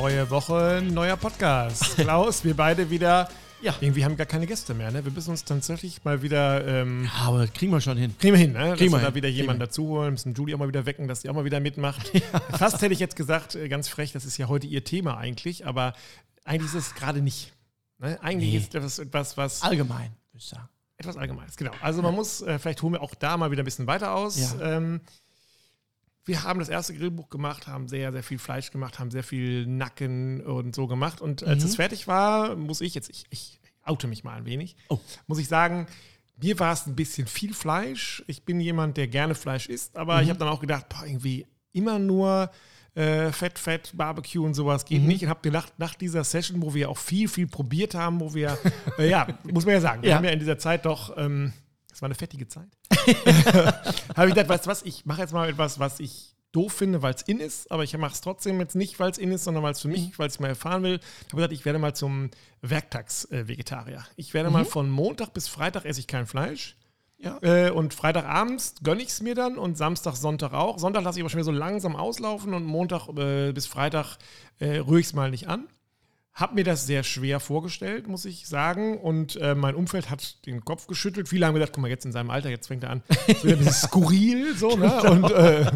Neue Woche, neuer Podcast. Klaus, wir beide wieder. Ja. Irgendwie haben wir gar keine Gäste mehr, ne? Wir müssen uns tatsächlich mal wieder. Ähm, Ja, aber kriegen wir schon hin. Kriegen wir hin, ne? Kriegen wir wir da wieder jemanden wir dazu holen, müssen Julie auch mal wieder wecken, dass sie auch mal wieder mitmacht. Fast hätte ich jetzt gesagt, äh, ganz frech, das ist ja heute ihr Thema eigentlich, aber eigentlich ist es gerade nicht. Ne? Eigentlich Nee. ist das etwas, was Allgemein, würde ich sagen. etwas Allgemeines, genau. Also man muss, äh, vielleicht holen wir auch da mal wieder ein bisschen weiter aus. Ja. Ähm, wir haben das erste Grillbuch gemacht, haben sehr, sehr viel Fleisch gemacht, haben sehr viel Nacken und so gemacht. Und als Mhm. es fertig war, muss ich jetzt, ich, ich oute mich mal ein wenig, Oh. muss ich sagen, mir war es ein bisschen viel Fleisch. Ich bin jemand, der gerne Fleisch isst, aber ich habe dann auch gedacht, boah, irgendwie immer nur äh, Fett, Fett, Barbecue und sowas geht nicht. Und habe gedacht, nach dieser Session, wo wir auch viel, viel probiert haben, wo wir, äh, ja, muss man ja sagen, wir Ja. haben ja in dieser Zeit doch, ähm, es war eine fettige Zeit. habe ich gedacht, weißt du was, ich mache jetzt mal etwas, was ich doof finde, weil es in ist, aber ich mache es trotzdem jetzt nicht, weil es in ist, sondern weil es für mich, weil ich mal erfahren will. Ich habe gesagt, ich werde mal zum Werktags-Vegetarier. Ich werde mal von Montag bis Freitag esse ich kein Fleisch. Ja. Äh, und Freitagabends gönne ich es mir dann und Samstag, Sonntag auch. Sonntag lasse ich aber schon wieder so langsam auslaufen und Montag äh, bis Freitag äh, rühre ich es mal nicht an. Hab mir das sehr schwer vorgestellt, muss ich sagen. Und äh, mein Umfeld hat den Kopf geschüttelt. Viele haben gedacht, guck mal, jetzt in seinem Alter, jetzt fängt er an. Ist wieder ein bisschen skurril, so, ne? Und äh,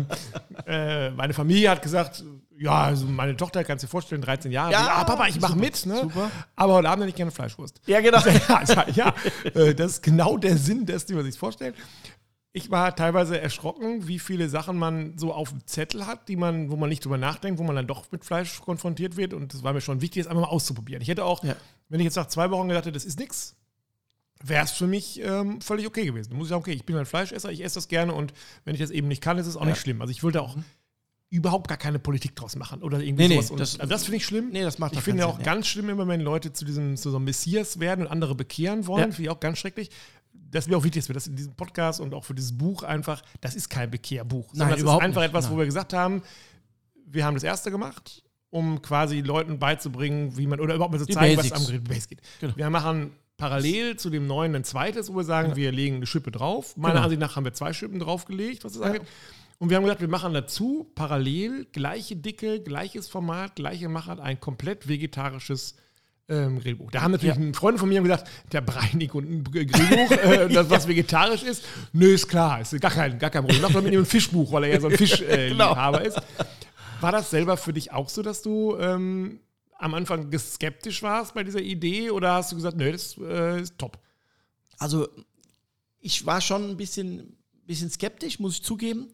äh, meine Familie hat gesagt, ja, also meine Tochter, kannst du dir vorstellen, 13 Jahre. Ja, Ja, Papa, ich mache mit, ne? super. Aber heute Abend hätte ich gerne Fleischwurst. Ja, genau. Ja, ja äh, das ist genau der Sinn dessen, wie man sich vorstellt. Ich war teilweise erschrocken, wie viele Sachen man so auf dem Zettel hat, die man, wo man nicht drüber nachdenkt, wo man dann doch mit Fleisch konfrontiert wird. Und das war mir schon wichtig, das einfach mal auszuprobieren. Ich hätte auch, Ja. wenn ich jetzt nach zwei Wochen gedacht hätte, das ist nix, wäre es für mich ähm, völlig okay gewesen. Da muss ich sagen, okay, ich bin ein Fleischesser, ich esse das gerne und wenn ich das eben nicht kann, ist es auch nicht schlimm. Also ich wollte auch überhaupt gar keine Politik draus machen oder irgendwie Nee, nee, sowas. Und, das- also das finde ich schlimm. Nee, das macht Ich finde keinen auch Sinn, ganz schlimm immer, wenn Leute zu diesem zu so einem Messias werden und andere bekehren wollen. Ja. Finde ich auch ganz schrecklich. Das ist mir auch wichtig, dass wir das in diesem Podcast und auch für dieses Buch einfach, das ist kein Bekehrbuch. sondern das ist einfach nicht. etwas, wo Nein. wir gesagt haben, wir haben das erste gemacht, um quasi Leuten beizubringen, wie man, oder überhaupt mal zu Die zeigen, was Basics. am Grill Basics geht. Genau. Wir machen parallel zu dem neuen ein zweites, wo wir sagen, wir legen eine Schippe drauf. Meiner Genau. Ansicht nach haben wir zwei Schippen draufgelegt, was das Ja. angeht. Und wir haben gesagt, wir machen dazu parallel gleiche Dicke, gleiches Format, gleiche Machart, ein komplett vegetarisches ähm, Grillbuch. Da haben natürlich Ja. Freunde von mir gesagt, der Breinig und ein Grillbuch, äh, das was vegetarisch ist. Nö, ist klar, ist gar kein, gar kein Problem. Macht doch mit ihm ein Fischbuch, weil er ja so ein Fischliebhaber äh, Genau. Ist. War das selber für dich auch so, dass du ähm, am Anfang skeptisch warst bei dieser Idee oder hast du gesagt, nö, das äh, ist top? Also, ich war schon ein bisschen, bisschen skeptisch, muss ich zugeben.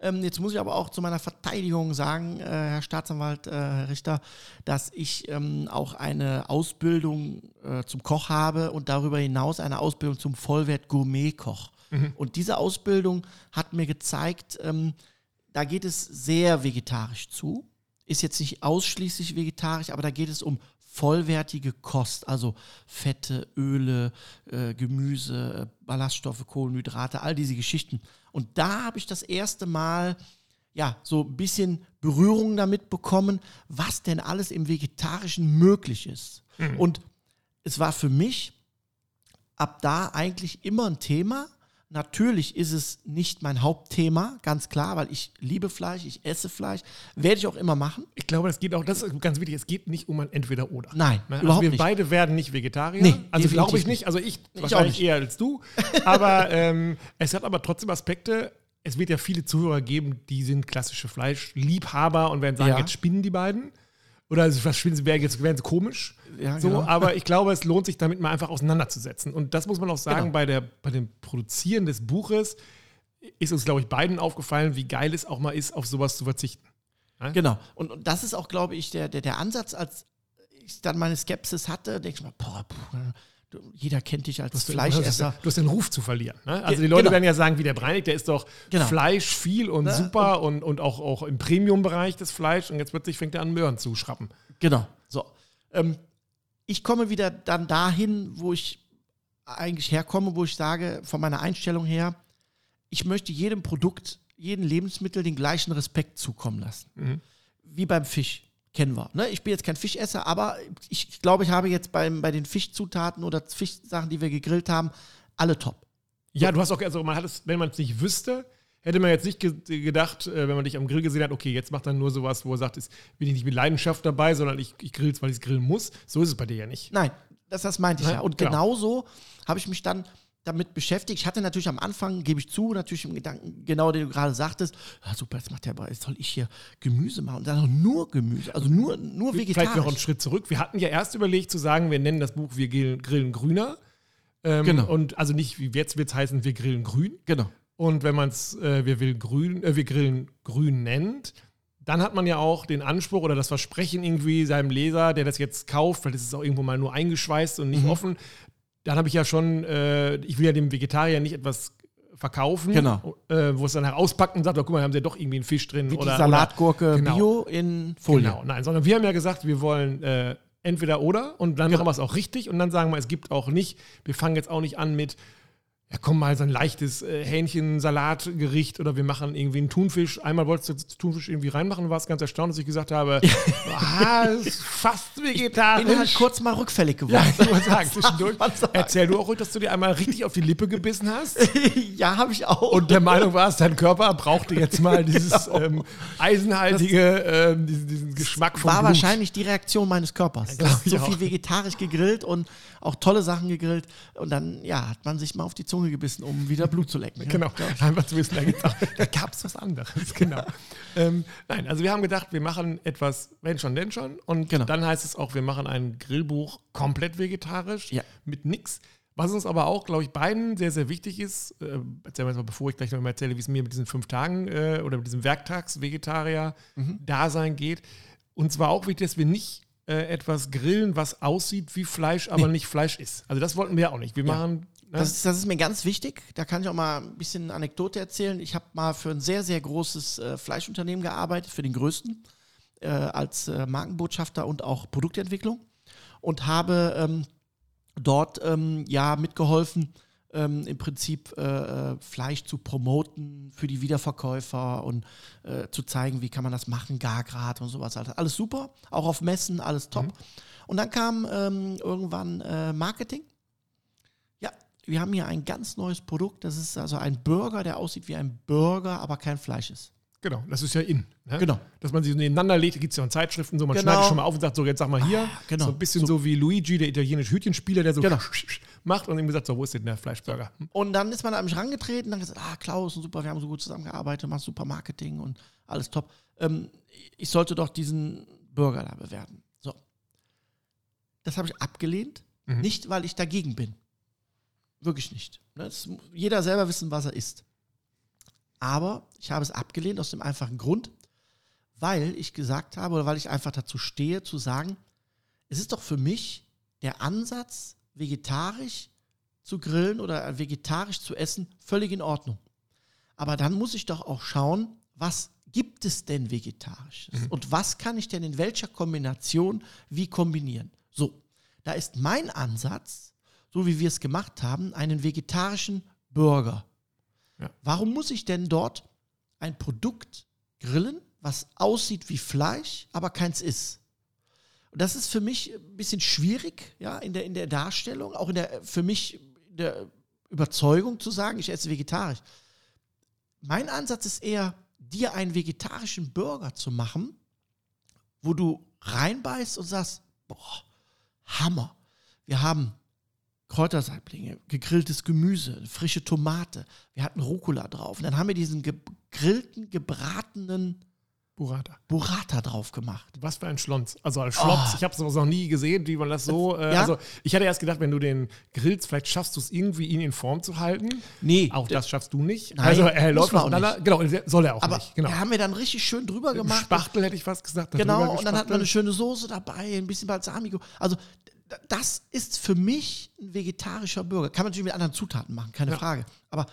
Ähm, jetzt muss ich aber auch zu meiner Verteidigung sagen, äh, Herr Staatsanwalt, äh, Herr Richter, dass ich ähm, auch eine Ausbildung äh, zum Koch habe und darüber hinaus eine Ausbildung zum Vollwert-Gourmet-Koch. Und diese Ausbildung hat mir gezeigt, ähm, da geht es sehr vegetarisch zu. Ist jetzt nicht ausschließlich vegetarisch, aber da geht es um vollwertige Kost, also Fette, Öle, äh, Gemüse, äh, Ballaststoffe, Kohlenhydrate, all diese Geschichten. Und da habe ich das erste Mal ja so ein bisschen Berührung damit bekommen, was denn alles im Vegetarischen möglich ist. Und es war für mich ab da eigentlich immer ein Thema. Natürlich ist es nicht mein Hauptthema, ganz klar, weil ich liebe Fleisch, ich esse Fleisch, werde ich auch immer machen. Ich glaube, das geht auch, das ist ganz wichtig, es geht nicht um ein Entweder-Oder. Nein, Ne? Also überhaupt wir nicht. beide werden nicht Vegetarier. Nee, also glaube ich nicht. Also ich, auch wahrscheinlich nicht. eher als du. Aber ähm, es hat aber trotzdem Aspekte. Es wird ja viele Zuhörer geben, die sind klassische Fleischliebhaber und werden sagen, Ja. jetzt spinnen die beiden. Oder also, was spinnen sie, wären jetzt wären sie komisch. Ja, so, genau. aber ich glaube, es lohnt sich damit mal einfach auseinanderzusetzen. Und das muss man auch sagen, Genau. bei, der, bei dem Produzieren des Buches ist uns, glaube ich, beiden aufgefallen, wie geil es auch mal ist, auf sowas zu verzichten. Genau. Und, und das ist auch, glaube ich, der, der, der Ansatz, als ich dann meine Skepsis hatte, denke ich mal, boah, puh, du, jeder kennt dich als Du Fleischesser. du hast den Ruf zu verlieren. Ne? Also die Leute genau. werden ja sagen, wie der Breinig, der ist doch Genau. Fleisch viel und Ne? super und, und auch, auch im Premium-Bereich das Fleisch und jetzt plötzlich fängt er an, Möhren zu schrappen. Genau. So. Ähm, ich komme wieder dann dahin, wo ich eigentlich herkomme, wo ich sage, von meiner Einstellung her, ich möchte jedem Produkt, jedem Lebensmittel den gleichen Respekt zukommen lassen. Mhm. Wie beim Fisch. Kennen wir. Ne? Ich bin jetzt kein Fischesser, aber ich, ich glaube, ich habe jetzt beim, bei den Fischzutaten oder Fischsachen, die wir gegrillt haben, alle top. Ja, du hast auch, also man hat es, wenn man es nicht wüsste, hätte man jetzt nicht ge gedacht, äh, wenn man dich am Grill gesehen hat, okay, jetzt macht er nur sowas, wo er sagt, ist, bin ich nicht mit Leidenschaft dabei, sondern ich, ich grill weil ich es grillen muss. So ist es bei dir ja nicht. Nein, das, das meinte ich Nein, ja. Und genau. genauso habe ich mich dann damit beschäftigt. Ich hatte natürlich am Anfang, gebe ich zu, natürlich im Gedanken, genau den du gerade sagtest, ja, super, jetzt macht der aber, jetzt soll ich hier Gemüse machen. Und dann noch nur Gemüse, also nur, nur Vielleicht noch einen vegetarisch. Schritt zurück. Wir hatten ja erst überlegt zu sagen, wir nennen das Buch Wir grillen, grüner. Ähm, Genau. Und also nicht, wie jetzt wird es heißen, wir grillen grün. Genau. Und wenn man es äh, wir, will grün, äh, wir grillen grün nennt, dann hat man ja auch den Anspruch oder das Versprechen irgendwie seinem Leser, der das jetzt kauft, vielleicht ist es auch irgendwo mal nur eingeschweißt und nicht Mhm. offen. Dann habe ich ja schon, äh, ich will ja dem Vegetarier nicht etwas verkaufen, Genau. äh, wo es dann herauspackt und sagt, oh, guck mal, haben sie ja doch irgendwie einen Fisch drin. Wie oder, die Salatgurke Genau. Bio in Folie. Genau, nein, sondern wir haben ja gesagt, wir wollen äh, entweder oder und dann Genau. machen wir es auch richtig und dann sagen wir, es gibt auch nicht, wir fangen jetzt auch nicht an mit, ja komm mal, so ein leichtes äh, Hähnchen-Salatgericht oder wir machen irgendwie einen Thunfisch. Einmal wolltest du Thunfisch irgendwie reinmachen und warst ganz erstaunt, dass ich gesagt habe, ah, ist fast Bin halt vegetarisch. kurz mal rückfällig geworden. Ja, ich muss sagen, zwischendurch. Erzähl du auch ruhig, dass du dir einmal richtig auf die Lippe gebissen hast ja, habe ich auch. und der Meinung warst, dein Körper brauchte jetzt mal dieses Genau. ähm, eisenhaltige, ähm, diesen, diesen Geschmack von war Blut. wahrscheinlich die Reaktion meines Körpers. ich so viel vegetarisch gegrillt und auch tolle Sachen gegrillt. Und dann, ja, hat man sich mal auf die Zunge gebissen, um wieder Blut zu lecken. Genau, Ja, einfach zu wissen, da, gibt's auch- da gab es was anderes. Genau. ähm, nein, also wir haben gedacht, wir machen etwas, wenn schon, denn schon. Und Genau. dann heißt es auch, wir machen ein Grillbuch komplett vegetarisch, Ja. mit nix. Was uns aber auch, glaube ich, beiden sehr, sehr wichtig ist, äh, erzählen wir jetzt mal, bevor ich gleich noch mal erzähle, wie es mir mit diesen fünf Tagen äh, oder mit diesem Werktags-Vegetarier-Dasein geht. Und zwar auch wichtig, dass wir nicht äh, etwas grillen, was aussieht wie Fleisch, aber nicht Fleisch ist. Also das wollten wir auch nicht. Wir machen. Ne? Das ist, das ist mir ganz wichtig. Da kann ich auch mal ein bisschen eine Anekdote erzählen. Ich habe mal für ein sehr, sehr großes äh, Fleischunternehmen gearbeitet, für den größten, äh, als äh, Markenbotschafter und auch Produktentwicklung. Und habe ähm, dort ähm, ja mitgeholfen, ähm, im Prinzip äh, äh, Fleisch zu promoten für die Wiederverkäufer und äh, zu zeigen, wie kann man das machen, Gargrad und sowas. Alles super, auch auf Messen, alles top. Und dann kam ähm, irgendwann äh, Marketing. Wir haben hier ein ganz neues Produkt. Das ist also ein Burger, der aussieht wie ein Burger, aber kein Fleisch ist. Genau, das ist ja in. Ne? Genau. Dass man sie so nebeneinander legt, gibt es ja in Zeitschriften so, man Genau. schneidet schon mal auf und sagt, so, jetzt sag mal hier. genau. So ein bisschen so, wie Luigi, der italienische Hütchenspieler, der so Genau. macht und ihm gesagt, so, wo ist denn der Fleischburger? Hm? Und dann ist man an mich rangetreten und dann gesagt, ah, Klaus, super, wir haben so gut zusammengearbeitet, machst super Marketing und alles top. Ähm, ich sollte doch diesen Burger da bewerben. So. Das habe ich abgelehnt, Mhm. nicht weil ich dagegen bin. Wirklich nicht. Ne, Das, jeder selber wissen, was er isst. Aber ich habe es abgelehnt aus dem einfachen Grund, weil ich gesagt habe oder weil ich einfach dazu stehe, zu sagen, es ist doch für mich der Ansatz, vegetarisch zu grillen oder vegetarisch zu essen, völlig in Ordnung. Aber dann muss ich doch auch schauen, was gibt es denn vegetarisches und was kann ich denn in welcher Kombination wie kombinieren. So, da ist mein Ansatz, so wie wir es gemacht haben, einen vegetarischen Burger. Ja. Warum muss ich denn dort ein Produkt grillen, was aussieht wie Fleisch, aber keins ist? Und das ist für mich ein bisschen schwierig, ja, in der, in der Darstellung, auch in der, für mich in der Überzeugung zu sagen, ich esse vegetarisch. Mein Ansatz ist eher, dir einen vegetarischen Burger zu machen, wo du reinbeißt und sagst, boah, Hammer. Wir haben Kräutersaiblinge, gegrilltes Gemüse, frische Tomate, wir hatten Rucola drauf. Und dann haben wir diesen gegrillten, gebratenen Burrata. Burrata drauf gemacht. Was für ein Schlons. Also als Schlons, Oh. ich habe es noch nie gesehen, wie man das so. Äh, Ja? Also ich hatte erst gedacht, wenn du den grillst, vielleicht schaffst du es irgendwie, ihn in Form zu halten. Nee, Auch das schaffst du nicht. Nein, also er muss läuft auch auseinander. Genau, soll er auch aber nicht. Genau. da haben wir dann richtig schön drüber gemacht. Spachtel hätte ich fast gesagt. Genau, und dann hat man eine schöne Soße dabei, ein bisschen Balsamico. Also das ist für mich ein vegetarischer Burger. Kann man natürlich mit anderen Zutaten machen, keine Ja. Frage. Aber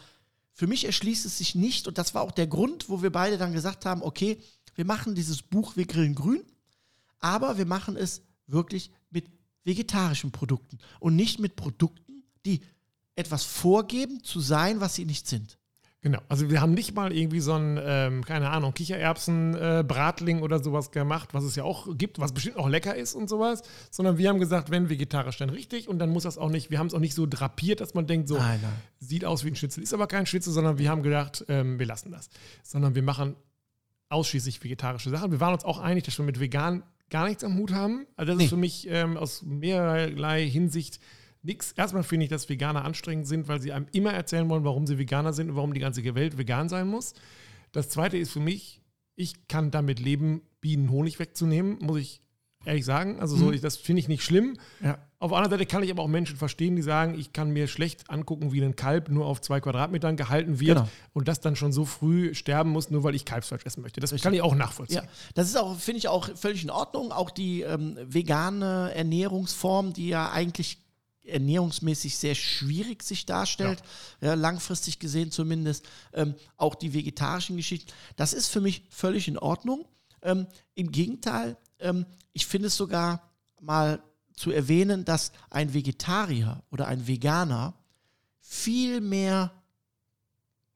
für mich erschließt es sich nicht und das war auch der Grund, wo wir beide dann gesagt haben, okay, wir machen dieses Buch Wir grillen grün, aber wir machen es wirklich mit vegetarischen Produkten und nicht mit Produkten, die etwas vorgeben zu sein, was sie nicht sind. Genau, also wir haben nicht mal irgendwie so ein, ähm, keine Ahnung, Kichererbsen-Bratling äh, oder sowas gemacht, was es ja auch gibt, was bestimmt auch lecker ist und sowas, sondern wir haben gesagt, wenn vegetarisch, dann richtig und dann muss das auch nicht, wir haben es auch nicht so drapiert, dass man denkt, so Nein, nein. sieht aus wie ein Schnitzel, ist aber kein Schnitzel, sondern wir haben gedacht, ähm, wir lassen das. Sondern wir machen ausschließlich vegetarische Sachen. Wir waren uns auch einig, dass wir mit vegan gar nichts am Hut haben. Also das Nee. ist für mich ähm, aus mehrerlei Hinsicht nichts. Erstmal finde ich, dass Veganer anstrengend sind, weil sie einem immer erzählen wollen, warum sie Veganer sind und warum die ganze Welt vegan sein muss. Das zweite ist für mich, ich kann damit leben, Bienen Honig wegzunehmen, muss ich ehrlich sagen. Also so, Mhm. ich, das finde ich nicht schlimm. Ja. Auf der anderen Seite kann ich aber auch Menschen verstehen, die sagen, ich kann mir schlecht angucken, wie ein Kalb nur auf zwei Quadratmetern gehalten wird Genau. und das dann schon so früh sterben muss, nur weil ich Kalbsfleisch essen möchte. Das kann ich auch nachvollziehen. Ja, das ist auch, finde ich auch völlig in Ordnung. Auch die ähm, vegane Ernährungsform, die ja eigentlich ernährungsmäßig sehr schwierig sich darstellt, ja. langfristig gesehen zumindest, ähm, auch die vegetarischen Geschichten, das ist für mich völlig in Ordnung. Ähm, Im Gegenteil, ähm, ich finde es sogar mal zu erwähnen, dass ein Vegetarier oder ein Veganer viel mehr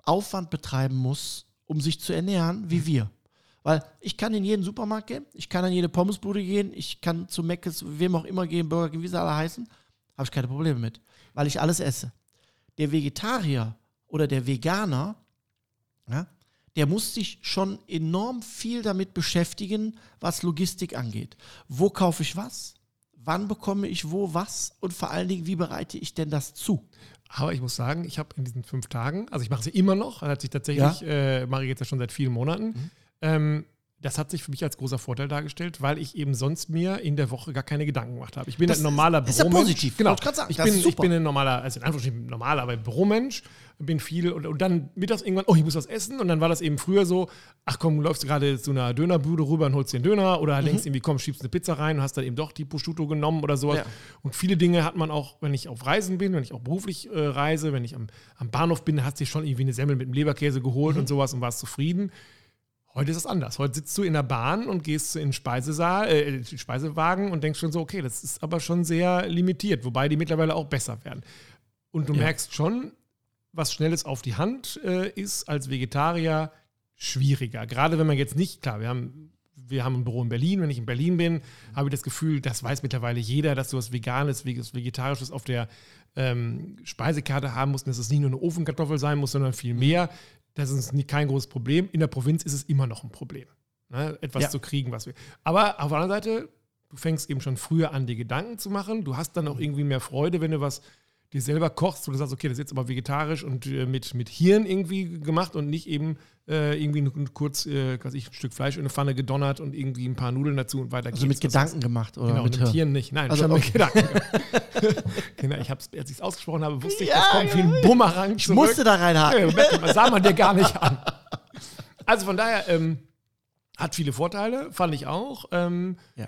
Aufwand betreiben muss, um sich zu ernähren, wie wir. Weil ich kann in jeden Supermarkt gehen, ich kann an jede Pommesbude gehen, ich kann zu Mc's, wem auch immer gehen, Burger King, wie sie alle heißen, habe ich keine Probleme mit, weil ich alles esse. Der Vegetarier oder der Veganer, ja, der muss sich schon enorm viel damit beschäftigen, was Logistik angeht. Wo kaufe ich was? Wann bekomme ich wo was? Und vor allen Dingen, wie bereite ich denn das zu? Aber ich muss sagen, ich habe in diesen fünf Tagen, also ich mache ja immer noch, hat sich tatsächlich, äh, mache ich jetzt ja schon seit vielen Monaten. Mhm. Ähm, das hat sich für mich als großer Vorteil dargestellt, weil ich eben sonst mir in der Woche gar keine Gedanken gemacht habe. Ich bin Das ein normaler ist- ist ja Büromensch. positiv, Genau. ich sagen. Ich bin, ich bin ein normaler, also in Anführungsstrichen normaler, aber Büromensch. Bin viel und, und dann mittags irgendwann, oh, ich muss was essen. Und dann war das eben früher so, ach komm, du läufst gerade zu einer Dönerbude rüber und holst dir einen Döner oder Mhm. denkst irgendwie, komm, schiebst eine Pizza rein und hast dann eben doch die Prosciutto genommen oder sowas. Ja. Und viele Dinge hat man auch, wenn ich auf Reisen bin, wenn ich auch beruflich äh, reise, wenn ich am, am Bahnhof bin, hast du dir schon irgendwie eine Semmel mit dem Leberkäse geholt Mhm. und sowas und warst zufrieden. Heute ist es anders. Heute sitzt du in der Bahn und gehst in den Speisesaal, äh, in den Speisewagen und denkst schon so, okay, das ist aber schon sehr limitiert, wobei die mittlerweile auch besser werden. Und du Ja. merkst schon, was Schnelles auf die Hand äh, ist als Vegetarier schwieriger. Gerade wenn man jetzt nicht, klar, wir haben, wir haben ein Büro in Berlin. Wenn ich in Berlin bin, habe ich das Gefühl, das weiß mittlerweile jeder, dass du was Veganes, was Vegetarisches auf der ähm, Speisekarte haben musst, und dass es nicht nur eine Ofenkartoffel sein muss, sondern viel mehr. Das ist kein großes Problem. In der Provinz ist es immer noch ein Problem, ne? etwas Ja. zu kriegen, was wir. Aber auf der anderen Seite, du fängst eben schon früher an, dir Gedanken zu machen. Du hast dann auch irgendwie mehr Freude, wenn du was dir selber kochst, wo du sagst, okay, das ist jetzt aber vegetarisch und äh, mit, mit Hirn irgendwie gemacht und nicht eben äh, irgendwie nur kurz, äh, was ich, ein Stück Fleisch in eine Pfanne gedonnert und irgendwie ein paar Nudeln dazu und weiter Also mit. Gedanken gemacht oder Genau, mit mit Hirn? Nicht. Nein, Also, schon mit okay. Gedanken. genau, ich hab's, als ich es ausgesprochen habe, wusste ich, Ja, das kommt wie ein Bumerang Ich musste da reinhaken. ja, sah man dir gar nicht an. Also von daher, ähm, hat viele Vorteile, fand ich auch. Ähm, Ja.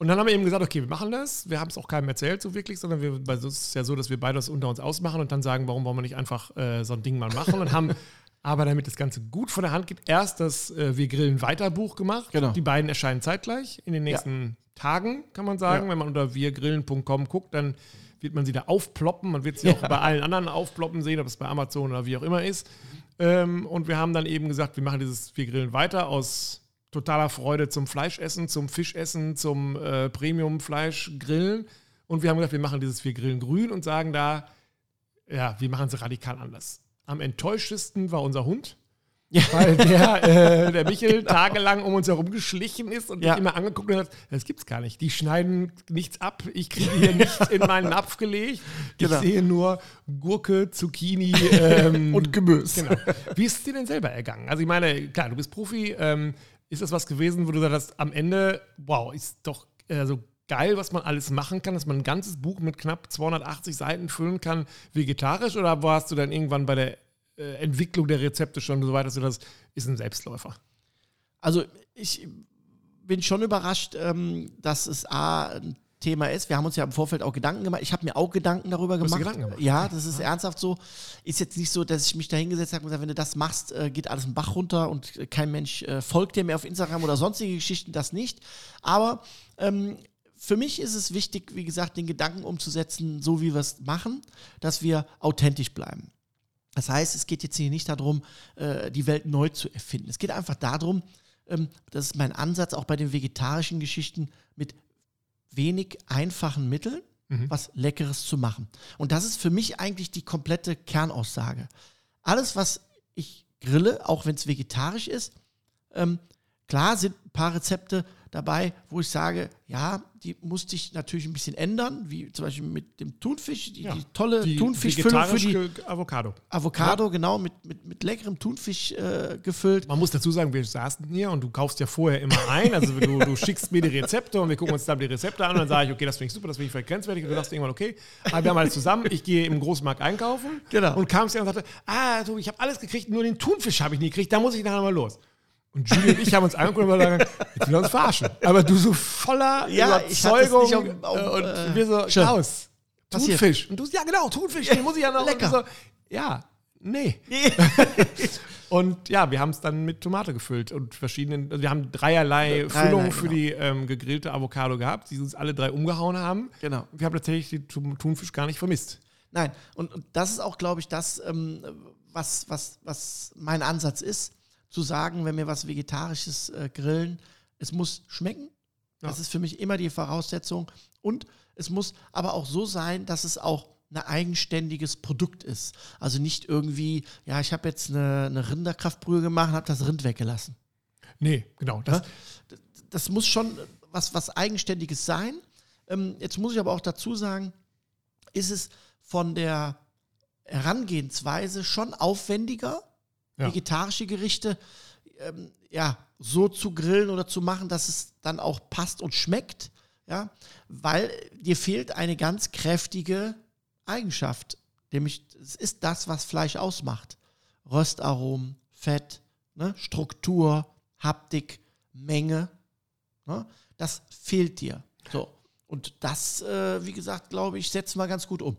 Und dann haben wir eben gesagt, okay, wir machen das. Wir haben es auch keinem erzählt, so wirklich, sondern wir, weil es ist ja so, dass wir beide das unter uns ausmachen und dann sagen, warum wollen wir nicht einfach äh, so ein Ding mal machen und haben aber damit das Ganze gut von der Hand geht, erst das äh, Wir grillen weiter Buch gemacht. Genau. Die beiden erscheinen zeitgleich in den nächsten Tagen, kann man sagen. Ja. Wenn man unter wirgrillen.com guckt, dann wird man sie da aufploppen. Man wird sie auch bei allen anderen aufploppen sehen, ob es bei Amazon oder wie auch immer ist. Ähm, und wir haben dann eben gesagt, wir machen dieses Wir grillen weiter aus totaler Freude zum Fleischessen, zum Fischessen, zum äh, Premium-Fleisch-Grillen. Und wir haben gesagt, wir machen dieses Wir grillen grün und sagen da, ja, wir machen es radikal anders. Am enttäuschtesten war unser Hund. Ja. Weil der, äh, der Michel tagelang um uns herum geschlichen ist und Ja. mich immer angeguckt und hat, das gibt's gar nicht. Die schneiden nichts ab. Ich kriege hier nichts in meinen Napf gelegt. Ich Genau. sehe nur Gurke, Zucchini ähm, Und Gemüse. Genau. Wie ist es dir denn selber ergangen? Also ich meine, klar, du bist Profi. Ähm, ist das was gewesen, wo du gesagt hast, am Ende, wow, ist doch äh, so geil, was man alles machen kann, dass man ein ganzes Buch mit knapp 280 Seiten füllen kann, vegetarisch? Oder warst du dann irgendwann bei der äh, Entwicklung der Rezepte schon so weit, dass du das ist ein Selbstläufer? Also ich bin schon überrascht, ähm, dass es A Thema ist. Wir haben uns ja im Vorfeld auch Gedanken gemacht. Ich habe mir auch Gedanken darüber gemacht. Gedanken gemacht? Ja, das ist ernsthaft so. Ist jetzt nicht so, dass ich mich da hingesetzt habe und gesagt, wenn du das machst, äh, geht alles einen Bach runter und äh, kein Mensch äh, folgt dir mehr auf Instagram oder sonstige Geschichten, das nicht. Aber ähm, für mich ist es wichtig, wie gesagt, den Gedanken umzusetzen, so wie wir es machen, dass wir authentisch bleiben. Das heißt, es geht jetzt hier nicht darum, die Welt neu zu erfinden. Es geht einfach darum, ähm, das ist mein Ansatz auch bei den vegetarischen Geschichten, mit wenig einfachen Mitteln was Leckeres zu machen. Und das ist für mich eigentlich die komplette Kernaussage. Alles, was ich grille, auch wenn es vegetarisch ist, ähm, klar sind ein paar Rezepte dabei, wo ich sage, ja, die musste ich natürlich ein bisschen ändern, wie zum Beispiel mit dem Thunfisch, die, Ja, die tolle Die Thunfischfüllung für die Avocado. Avocado, genau, mit, mit, mit leckerem Thunfisch äh, gefüllt. Man muss dazu sagen, wir saßen hier und du kaufst ja vorher immer ein. Also du, du schickst mir die Rezepte und wir gucken uns dann die Rezepte an und dann sage ich, okay, das finde ich super, das finde ich vielleicht grenzwertig. Und du sagst irgendwann, okay, aber wir haben alles zusammen. Ich gehe im Großmarkt einkaufen Genau. und kam es ja und sagte, ah, du, ich habe alles gekriegt, nur den Thunfisch habe ich nie gekriegt, da muss ich nachher mal los. Und Julie und ich haben uns angeguckt und sagen, jetzt will er uns verarschen. Aber du so voller Ja, ich Überzeugung nicht auf- auf, äh, und äh, wir so, schön. Klaus, Passiert. Thunfisch. Und du, ja genau, Thunfisch, den muss ich ja noch. Lecker. So, ja, nee. Und ja, wir haben es dann mit Tomate gefüllt und verschiedenen, also wir haben dreierlei, Dreierlei, Füllungen für genau. die ähm, gegrillte Avocado gehabt, die uns alle drei umgehauen haben. Genau. Wir haben tatsächlich den Thun- Thunfisch gar nicht vermisst. Nein, und, und das ist auch, glaube ich, das, ähm, was, was, was mein Ansatz ist, zu sagen, wenn wir was Vegetarisches äh, grillen, es muss schmecken. Das Ja. ist für mich immer die Voraussetzung. Und es muss aber auch so sein, dass es auch ein eigenständiges Produkt ist. Also nicht irgendwie, ja, ich habe jetzt eine, eine Rinderkraftbrühe gemacht und habe das Rind weggelassen. Nee, genau. Das, das muss schon was, was Eigenständiges sein. Ähm, jetzt muss ich aber auch dazu sagen, ist es von der Herangehensweise schon aufwendiger, Ja. vegetarische Gerichte ähm, ja, so zu grillen oder zu machen, dass es dann auch passt und schmeckt, ja, weil dir fehlt eine ganz kräftige Eigenschaft, nämlich es ist das, was Fleisch ausmacht. Röstaromen, Fett, ne, Struktur, Haptik, Menge, ne, das fehlt dir. So. Und das, äh, wie gesagt, glaube ich, setzt mal ganz gut um.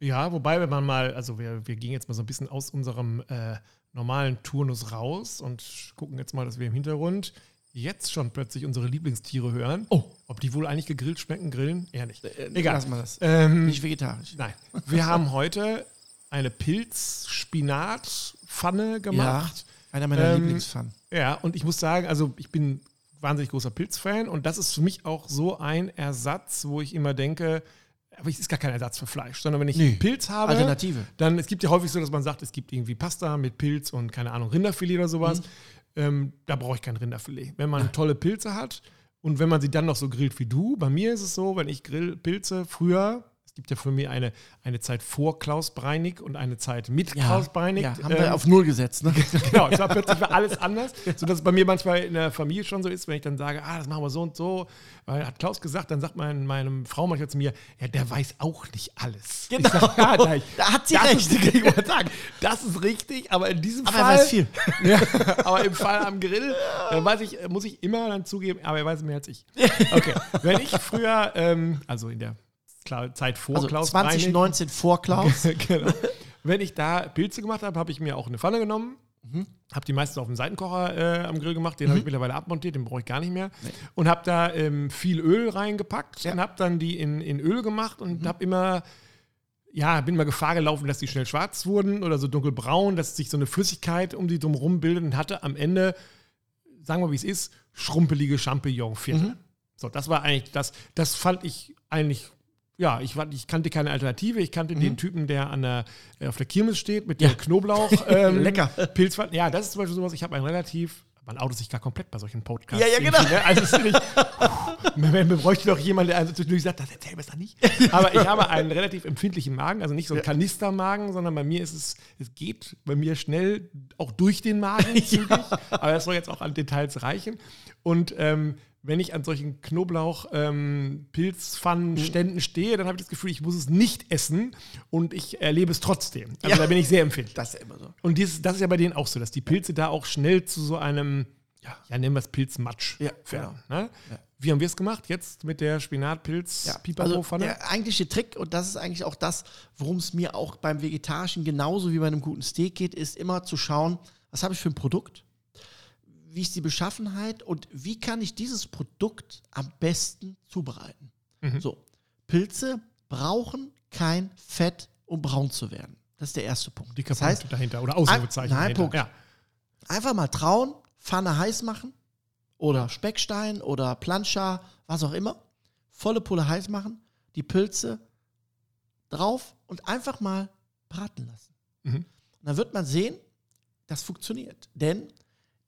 Ja, wobei, wenn man mal, also wir, wir gehen jetzt mal so ein bisschen aus unserem äh, normalen Turnus raus und gucken jetzt mal, dass wir im Hintergrund jetzt schon plötzlich unsere Lieblingstiere hören. Oh, ob die wohl eigentlich gegrillt schmecken, grillen? Eher nicht. Egal. Lassen wir das. Ähm, Nicht vegetarisch. nein. Wir haben heute eine Pilz-Spinat-Pfanne gemacht. Einer meiner Ähm, Lieblingspfannen. Ja, und ich muss sagen, also ich bin wahnsinnig großer Pilzfan und das ist für mich auch so ein Ersatz, wo ich immer denke, aber es ist gar kein Ersatz für Fleisch, sondern wenn ich Nee. einen Pilz habe, Alternative. dann, es gibt ja häufig so, dass man sagt, es gibt irgendwie Pasta mit Pilz und keine Ahnung, Rinderfilet oder sowas. Ähm, da brauche ich kein Rinderfilet. Wenn man tolle Pilze hat und wenn man sie dann noch so grillt wie du, bei mir ist es so, wenn ich grill Pilze früher, gibt ja für mich eine, eine Zeit vor Klaus Breinig und eine Zeit mit Klaus Breinig. ja, haben ähm, wir auf Null gesetzt. Ne? genau, es war plötzlich war alles anders, sodass es bei mir manchmal in der Familie schon so ist, wenn ich dann sage, ah, das machen wir so und so, weil hat Klaus gesagt, dann sagt mein, meine Frau manchmal zu mir, ja, der weiß auch nicht alles. Genau. Ich sag, ja, da, Da hat sie das recht. Ist, ich sagen, das ist richtig, aber in diesem Aber er Fall. weiß viel. Ja, aber im Fall am Grill, dann weiß ich, muss ich immer dann zugeben, aber er weiß mehr als ich. Okay, wenn ich früher, ähm, also in der Zeit vor Also Klaus Breinig, 2019 vor Klaus. genau. Wenn ich da Pilze gemacht habe, habe ich mir auch eine Pfanne genommen. Habe die meistens auf dem Seitenkocher äh, am Grill gemacht. Den habe ich mittlerweile abmontiert, den brauche ich gar nicht mehr. Und habe da ähm, viel Öl reingepackt und habe dann die in, in Öl gemacht und habe immer, ja, bin mal Gefahr gelaufen, dass die schnell schwarz wurden oder so dunkelbraun, dass sich so eine Flüssigkeit um die drumherum bildet und hatte am Ende, sagen wir wie es ist, schrumpelige Champignon-Viertel. So, das war eigentlich das, das fand ich eigentlich ja, ich, ich kannte keine Alternative. Ich kannte den Typen, der an der, äh, auf der Kirmes steht mit Ja. der Knoblauch. Ähm, Lecker. Pilzpfanne. Ja, das ist zum Beispiel sowas. Ich habe ein relativ. Man outet sich gar komplett bei solchen Podcasts. Ja, ja, genau. Ne? Also, es ist nicht, man, man bräuchte doch jemanden, der also zwischendurch sagt, das erzähl besser nicht. Aber ich habe einen relativ empfindlichen Magen, also nicht so einen Kanistermagen, sondern bei mir ist es, es geht bei mir schnell auch durch den Magen zügig. Aber das soll jetzt auch an Details reichen. Und ähm, wenn ich an solchen Knoblauch-Pilzpfannenständen stehe, dann habe ich das Gefühl, ich muss es nicht essen und ich erlebe es trotzdem. Also Ja. da bin ich sehr empfindlich. Das ist ja immer so. Und dieses, das ist ja bei denen auch so, dass die Pilze da auch schnell zu so einem, ja, ja nennen wir es Pilzmatsch Ja, werden. Ne? Wie haben wir es gemacht? Jetzt mit der Spinat-Pilz Ja, also der eigentliche Trick, und das ist eigentlich auch das, worum es mir auch beim Vegetarischen genauso wie bei einem guten Steak geht, ist immer zu schauen, was habe ich für ein Produkt, wie ist die Beschaffenheit und wie kann ich dieses Produkt am besten zubereiten. So, Pilze brauchen kein Fett, um braun zu werden. Das ist der erste Punkt. Dicker das heißt, dahinter oder Ausrufezeichen Nein, dahinter. Punkt. Ja. einfach mal trauen, Pfanne heiß machen oder Speckstein oder Plancha, was auch immer. Volle Pulle heiß machen, die Pilze drauf und einfach mal braten lassen. Mhm. Und dann wird man sehen, das funktioniert. Denn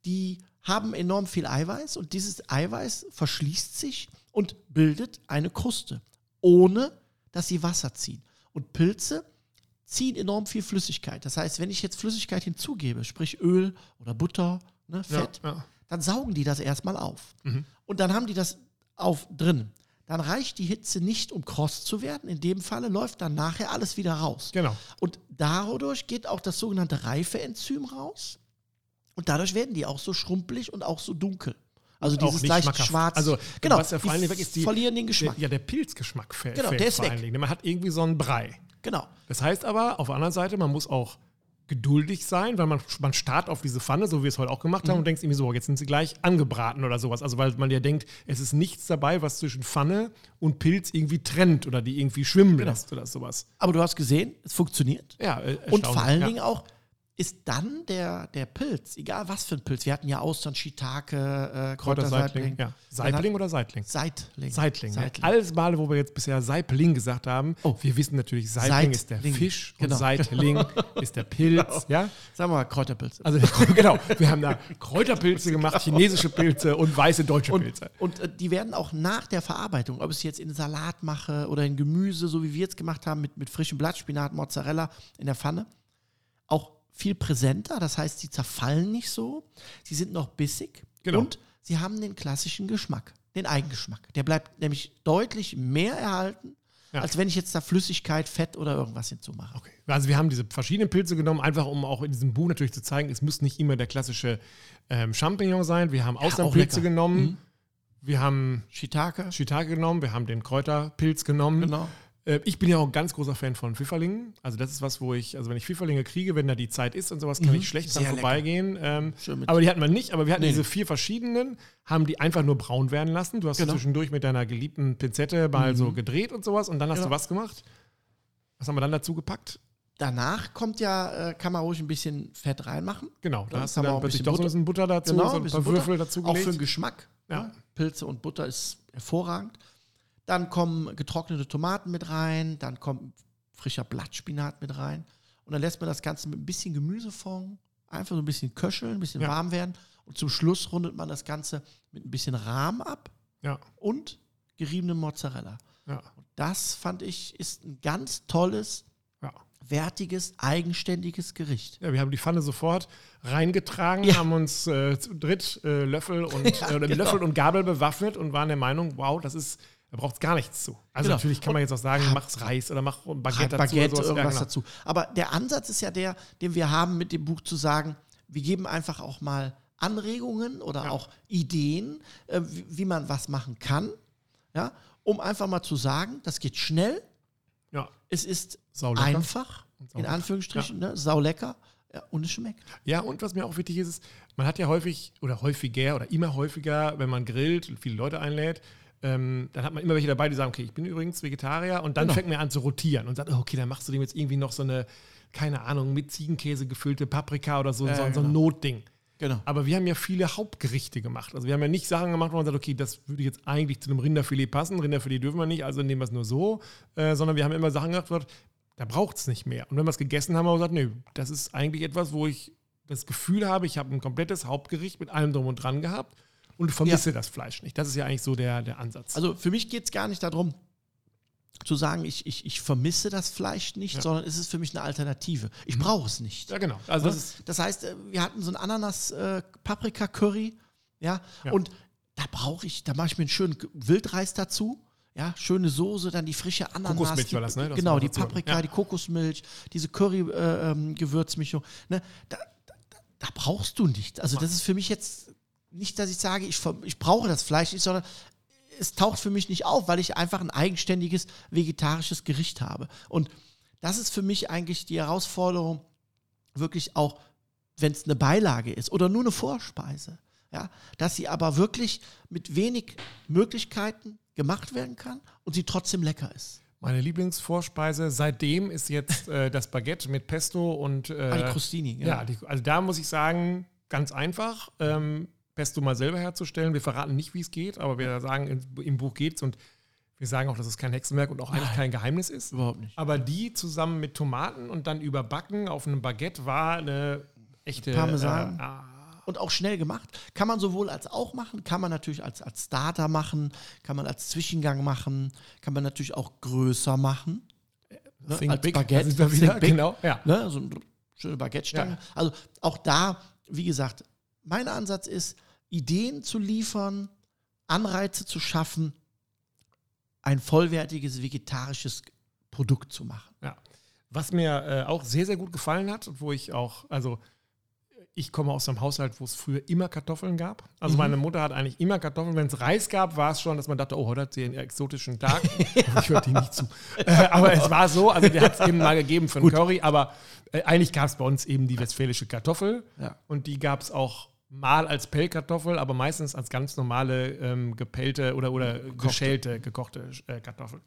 die haben enorm viel Eiweiß und dieses Eiweiß verschließt sich und bildet eine Kruste, ohne dass sie Wasser ziehen. Und Pilze ziehen enorm viel Flüssigkeit. Das heißt, wenn ich jetzt Flüssigkeit hinzugebe, sprich Öl oder Butter, ne, Fett, Ja, ja. dann saugen die das erstmal auf. Mhm. Und dann haben die das auf drin. Dann reicht die Hitze nicht, um kross zu werden. In dem Falle läuft dann nachher alles wieder raus. Genau. Und dadurch geht auch das sogenannte Reifeenzym raus. Und dadurch werden die auch so schrumpelig und auch so dunkel. Also Auch dieses leicht schmackhaft. schwarz. Also, genau, was ja vor allen Dingen weg ist, die- verlieren den Geschmack. Der, ja, der Pilzgeschmack fällt, Genau, fällt der ist vor weg. allen Dingen. Man hat irgendwie so einen Brei. genau. Das heißt aber, auf der anderen Seite, man muss auch geduldig sein, weil man, man starrt auf diese Pfanne, so wie wir es heute auch gemacht Mhm. haben, und denkst irgendwie so, jetzt sind sie gleich angebraten oder sowas. Also weil man ja denkt, es ist nichts dabei, was zwischen Pfanne und Pilz irgendwie trennt oder die irgendwie schwimmen Genau. lässt oder sowas. Aber du hast gesehen, es funktioniert. Ja, äh, Und vor allen ja. Dingen auch ist dann der, der Pilz, egal was für ein Pilz, wir hatten ja Austern, Shiitake, äh, Kräuterseitling. Ja. Saibling oder Seitling? Seitling. Seitling. ne? Seitling. Alles Male, wo wir jetzt bisher Saibling gesagt haben, Oh. wir wissen natürlich, Saibling ist der Seitling. Fisch Genau. und Seitling ist der Pilz. Ja? Sagen wir mal Kräuterpilze. Also genau, wir haben da Kräuterpilze gemacht, chinesische Pilze und weiße deutsche Pilze. Und äh, die werden auch nach der Verarbeitung, ob ich es jetzt in Salat mache oder in Gemüse, so wie wir jetzt gemacht haben, mit, mit frischem Blatt, Spinat, Mozzarella in der Pfanne, auch viel präsenter. Das heißt, sie zerfallen nicht so. Sie sind noch bissig. Genau. Und sie haben den klassischen Geschmack, den Eigengeschmack. Der bleibt nämlich deutlich mehr erhalten, Ja. als wenn ich jetzt da Flüssigkeit, Fett oder irgendwas hinzumache. Okay. Also wir haben diese verschiedenen Pilze genommen, einfach um auch in diesem Buch natürlich zu zeigen, es muss nicht immer der klassische ähm, Champignon sein. Wir haben Austernpilze lecker. genommen, Mhm. wir haben Shiitake. Shiitake genommen, wir haben den Kräuterpilz genommen. Genau. Äh, ich bin ja auch ein ganz großer Fan von Pfifferlingen. Also das ist was, wo ich, also wenn ich Pfifferlinge kriege, wenn da die Zeit ist und sowas, kann ich schlecht dran Mhm. Vorbeigehen. Ähm, aber die hatten wir nicht, aber wir hatten Nee, diese vier verschiedenen, haben die einfach nur braun werden lassen. Du hast Genau. zwischendurch mit deiner geliebten Pinzette mal so gedreht und sowas und dann hast Genau. du was gemacht. Was haben wir dann dazu gepackt? Danach kommt ja, äh, kann man ruhig ein bisschen Fett reinmachen. Genau, da hast du dann auch ein plötzlich doch so ein Butter- bisschen Butter dazu, Genau, so ein paar Würfel dazu Auch für den gelegt. Geschmack. Ja. ne? Pilze und Butter ist hervorragend. Dann kommen getrocknete Tomaten mit rein, dann kommt frischer Blattspinat mit rein. Und dann lässt man das Ganze mit ein bisschen Gemüsefond einfach so ein bisschen köcheln, ein bisschen Ja. warm werden. Und zum Schluss rundet man das Ganze mit ein bisschen Rahm ab Ja, und geriebenem Mozzarella. ja, Und das fand ich ist ein ganz tolles, wertiges, eigenständiges Gericht. Ja, wir haben die Pfanne sofort reingetragen, haben uns äh, zu dritt äh, Löffel und äh, genau. Löffel und Gabel bewaffnet und waren der Meinung, wow, das ist, da braucht es gar nichts zu. Also Genau. natürlich kann man jetzt auch sagen, mach's Reis oder mach Baguette, Baguette, dazu. oder irgendwas ja, genau. dazu. Aber der Ansatz ist ja der, den wir haben mit dem Buch zu sagen, wir geben einfach auch mal Anregungen oder Ja. auch Ideen, äh, wie, wie man was machen kann, ja, um einfach mal zu sagen, das geht schnell, Ja, es ist Saulecker. einfach, in. Anführungsstrichen, ne, saulecker ja, und es schmeckt. Ja, und was mir auch wichtig ist, ist, man hat ja häufig oder häufiger oder immer häufiger, wenn man grillt und viele Leute einlädt, ähm, dann hat man immer welche dabei, die sagen, okay, ich bin übrigens Vegetarier und dann Genau. fängt man an zu rotieren und sagt, oh, okay, dann machst du dem jetzt irgendwie noch so eine, keine Ahnung, mit Ziegenkäse gefüllte Paprika oder so, Ja, so, ja, so ein genau. Notding. Genau. Aber wir haben ja viele Hauptgerichte gemacht. Also wir haben ja nicht Sachen gemacht, wo man sagt, okay, das würde jetzt eigentlich zu einem Rinderfilet passen. Rinderfilet dürfen wir nicht, also nehmen wir es nur so. Äh, sondern wir haben immer Sachen gemacht, wo wir gesagt, da braucht es nicht mehr. Und wenn wir es gegessen haben, haben wir gesagt, nee, das ist eigentlich etwas, wo ich das Gefühl habe, ich habe ein komplettes Hauptgericht mit allem drum und dran gehabt und vermisse das Fleisch nicht. Das ist ja eigentlich so der, der Ansatz. Also für mich geht es gar nicht darum, zu sagen, ich, ich, ich vermisse das Fleisch nicht, Ja. sondern es ist für mich eine Alternative. Ich brauche es nicht. ja, genau. Also das ist, Das heißt, äh, wir hatten so ein Ananas-Paprika-Curry, ja, Ja. und da brauche ich, da mache ich mir einen schönen Wildreis dazu, ja, schöne Soße, dann die frische Ananas. Kokosmilch die, war das, ne? Das genau, die. Paprika, Ja. die Kokosmilch, diese Curry-Gewürzmischung, ne, da, da, da brauchst du nichts. Also das ist für mich jetzt nicht, dass ich sage, ich, ich brauche das Fleisch nicht, sondern es taucht für mich nicht auf, weil ich einfach ein eigenständiges vegetarisches Gericht habe. Und das ist für mich eigentlich die Herausforderung, wirklich auch, wenn es eine Beilage ist oder nur eine Vorspeise, ja, dass sie aber wirklich mit wenig Möglichkeiten gemacht werden kann und sie trotzdem lecker ist. Meine Lieblingsvorspeise seitdem ist jetzt äh, das Baguette mit Pesto und. Äh, Ah, die Crostini, ja. ja, die, also da muss ich sagen, ganz einfach, ähm, Pesto mal selber herzustellen. Wir verraten nicht, wie es geht, aber wir sagen, im, Buch geht's und wir sagen auch, dass es kein Hexenwerk und auch eigentlich kein Geheimnis ist. Überhaupt nicht. Aber die zusammen mit Tomaten und dann überbacken auf einem Baguette war eine echte. Parmesan. Äh, ah, Und auch schnell gemacht. Kann man sowohl als auch machen, kann man natürlich als, als Starter machen, kann man als Zwischengang machen, kann man natürlich auch größer machen. Ne? Think als big, Baguette. da sind big. genau, ja. Ne? So eine schöne Baguette-Stange. Ja. Also auch da, wie gesagt, mein Ansatz ist, Ideen zu liefern, Anreize zu schaffen, ein vollwertiges vegetarisches Produkt zu machen. Ja. Was mir äh, auch sehr, sehr gut gefallen hat, und wo ich auch, also ich komme aus einem Haushalt, wo es früher immer Kartoffeln gab. Also meine Mutter hat eigentlich immer Kartoffeln. Wenn es Reis gab, war es schon, dass man dachte, oh, heute hat sie einen exotischen Tag. ich höre die nicht zu. Äh, aber es war so, also der hat es eben mal gegeben für einen Curry, aber äh, eigentlich gab es bei uns eben die westfälische Kartoffel. Ja. Und die gab es auch mal als Pellkartoffel, aber meistens als ganz normale ähm, gepellte oder, oder geschälte, gekochte äh, Kartoffel.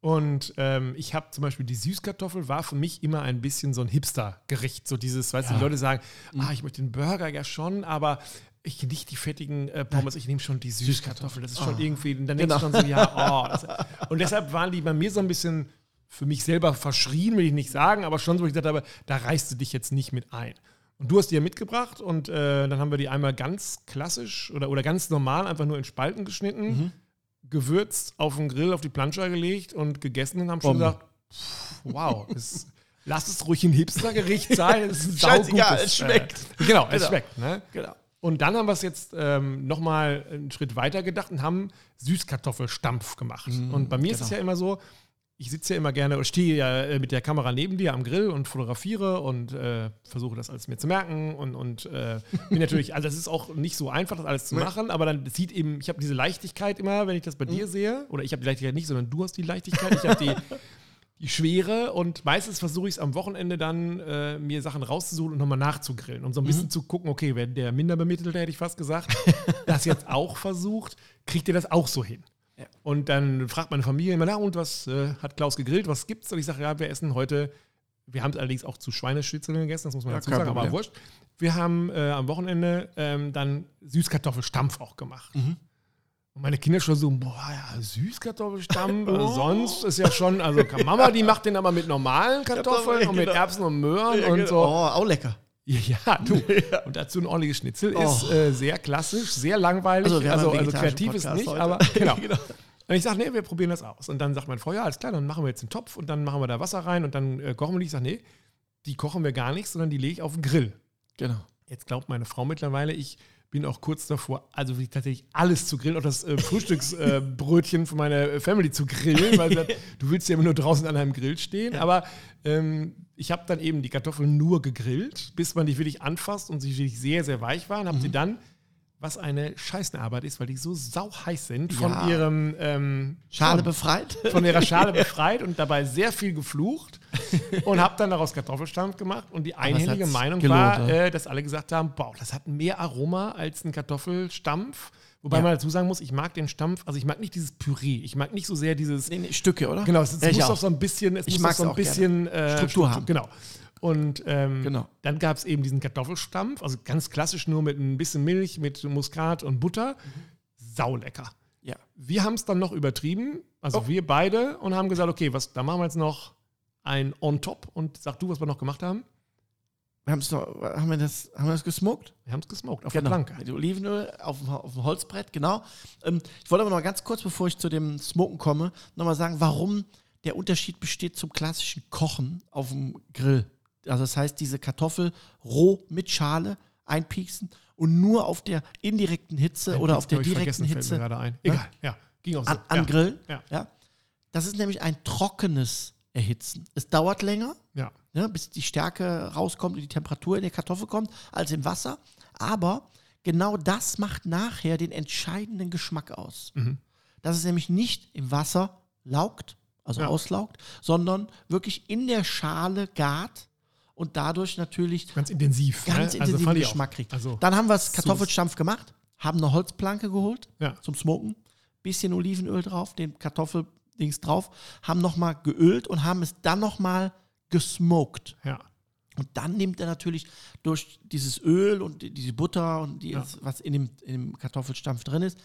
Und ähm, ich habe zum Beispiel die Süßkartoffel war für mich immer ein bisschen so ein Hipster-Gericht. So dieses, weißt du, die Leute sagen, ah, ich möchte den Burger ja schon, aber ich nicht die fettigen äh, Pommes, ich nehme schon die Süßkartoffel. Das ist schon irgendwie, und dann denkst du Genau. schon so, ja, oh. Das, und deshalb waren die bei mir so ein bisschen für mich selber verschrien, will ich nicht sagen, aber schon so, wo ich dachte, aber da reißt du dich jetzt nicht mit ein. Und du hast die ja mitgebracht und äh, dann haben wir die einmal ganz klassisch oder, oder ganz normal einfach nur in Spalten geschnitten, gewürzt, auf den Grill, auf die Planscher gelegt und gegessen und haben schon Bombe. gesagt, pff, wow, es, lass es ruhig ein Hipstergericht sein. Es ist ein saugutes, es schmeckt. Äh, genau, es Genau. schmeckt. Ne? Genau. Und dann haben wir es jetzt ähm, nochmal einen Schritt weiter gedacht und haben Süßkartoffelstampf gemacht. und bei mir ist es genau. ja immer so, ich sitze ja immer gerne oder stehe ja äh, mit der Kamera neben dir am Grill und fotografiere und äh, versuche das alles mir zu merken und, und äh, bin natürlich, also das ist auch nicht so einfach, das alles zu machen, aber dann sieht eben, ich habe diese Leichtigkeit immer, wenn ich das bei dir sehe, oder ich habe die Leichtigkeit nicht, sondern du hast die Leichtigkeit, ich habe die, die Schwere und meistens versuche ich es am Wochenende dann, äh, mir Sachen rauszusuchen und nochmal nachzugrillen und so ein bisschen zu gucken, okay, wenn der Minderbemittelte, hätte ich fast gesagt, das jetzt auch versucht, kriegt ihr das auch so hin? Ja. Und dann fragt meine Familie immer, na und was äh, hat Klaus gegrillt, was gibt's? Und ich sage, ja, wir essen heute, wir haben es allerdings auch zu Schweineschnitzeln gegessen, das muss man Ja, dazu sagen, aber Problem. wurscht. Wir haben äh, am Wochenende ähm, dann Süßkartoffelstampf auch gemacht. Mhm. Und meine Kinder schon so, boah, ja, Süßkartoffelstampf, also sonst ist ja schon, also Mama, die macht den aber mit normalen Kartoffeln und mit genau. Erbsen und Möhren Ja, und genau. so. Oh, auch lecker. Ja, du. Und dazu ein ordentliches Schnitzel ist Oh. äh, sehr klassisch, sehr langweilig. Also, Also, also, kreativ ist nicht, heute. aber genau. Genau. Und ich sage, nee, wir probieren das aus. Und dann sagt mein Frau, ja, alles klar, dann machen wir jetzt einen Topf und dann machen wir da Wasser rein und dann äh, kochen wir die. Ich sage, nee, die kochen wir gar nicht, sondern die lege ich auf den Grill. Genau. Jetzt glaubt meine Frau mittlerweile, ich bin auch kurz davor, also wirklich tatsächlich alles zu grillen, auch das äh, Frühstücksbrötchen äh, meiner äh, Family zu grillen, weil sie sagt, du willst ja immer nur draußen an einem Grill stehen. Aber ähm, ich habe dann eben die Kartoffeln nur gegrillt, bis man die wirklich anfasst und sie wirklich sehr, sehr weich waren, habe sie dann, was eine Scheißenarbeit ist, weil die so sauheiß sind, von Ja. ihrem ähm, Schale von- befreit. von ihrer Schale befreit und dabei sehr viel geflucht und habe dann daraus Kartoffelstampf gemacht. Und die einhellige Meinung gelohnt, war, äh, dass alle gesagt haben, boah, das hat mehr Aroma als ein Kartoffelstampf. Wobei Ja. man dazu sagen muss, ich mag den Stampf, also ich mag nicht dieses Püree. Ich mag nicht so sehr dieses, Nee, nee, Stücke, oder? genau, es, es Ja, muss auch. doch so ein bisschen, es Ich muss so ein bisschen äh, Struktur haben. Genau. Und ähm, Genau. dann gab es eben diesen Kartoffelstampf, also ganz klassisch nur mit ein bisschen Milch, mit Muskat und Butter. Saulecker. Ja. Wir haben es dann noch übertrieben, also Oh. wir beide, und haben gesagt, okay, was, da machen wir jetzt noch ein On-Top. Und sag du, was wir noch gemacht haben? Wir doch, haben wir das, haben wir das gesmoked? Wir haben es gesmoked auf Genau. der Planke. Mit Olivenöl auf dem, auf dem Holzbrett, genau. Ähm, ich wollte aber noch mal ganz kurz, bevor ich zu dem Smoken komme, nochmal sagen, warum der Unterschied besteht zum klassischen Kochen auf dem Grill. Also das heißt, diese Kartoffel roh mit Schale einpieksen und nur auf der indirekten Hitze oder auf der direkten Hitze. Egal, ja. Ging auch so. an, an ja. Grillen. Ja. Das ist nämlich ein trockenes Erhitzen. Es dauert länger, Ja. ne, bis die Stärke rauskommt und die Temperatur in der Kartoffel kommt, als im Wasser. Aber genau das macht nachher den entscheidenden Geschmack aus. Mhm. Dass es nämlich nicht im Wasser laugt, also Ja. auslaugt, sondern wirklich in der Schale gart und dadurch natürlich Ganz intensiv. ganz ne? intensiven auch. Geschmack kriegt. Also, Dann haben wir es Kartoffelstampf gemacht, haben eine Holzplanke geholt ja. zum Smoken, bisschen Olivenöl drauf, den Kartoffel Dings drauf, haben nochmal geölt und haben es dann nochmal gesmoked. Ja. Und dann nimmt er natürlich durch dieses Öl und die- diese Butter und die, Ja. was in dem, in dem Kartoffelstampf drin ist,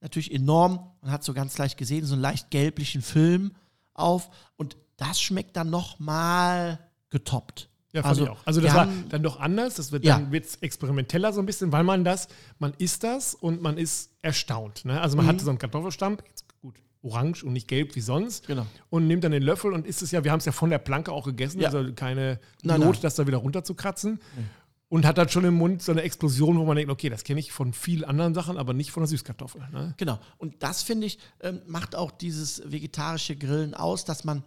natürlich enorm. Man hat so ganz leicht gesehen, so einen leicht gelblichen Film auf. Und das schmeckt dann nochmal getoppt. Ja, fand Also, ich auch. Also das war haben- dann doch anders. Das wird Ja. dann wird's experimenteller so ein bisschen, weil man das, man isst das und man ist erstaunt. Ne? Also man Mhm. hatte so einen Kartoffelstampf, jetzt orange und nicht gelb wie sonst. Genau. Und nimmt dann den Löffel und isst es ja, wir haben es ja von der Planke auch gegessen, Ja. also keine Nein, Not, nein. das da wieder runterzukratzen. Und hat dann schon im Mund so eine Explosion, wo man denkt, okay, das kenne ich von vielen anderen Sachen, aber nicht von der Süßkartoffel. Ne? Genau. Und das, finde ich, ähm, macht auch dieses vegetarische Grillen aus, dass man,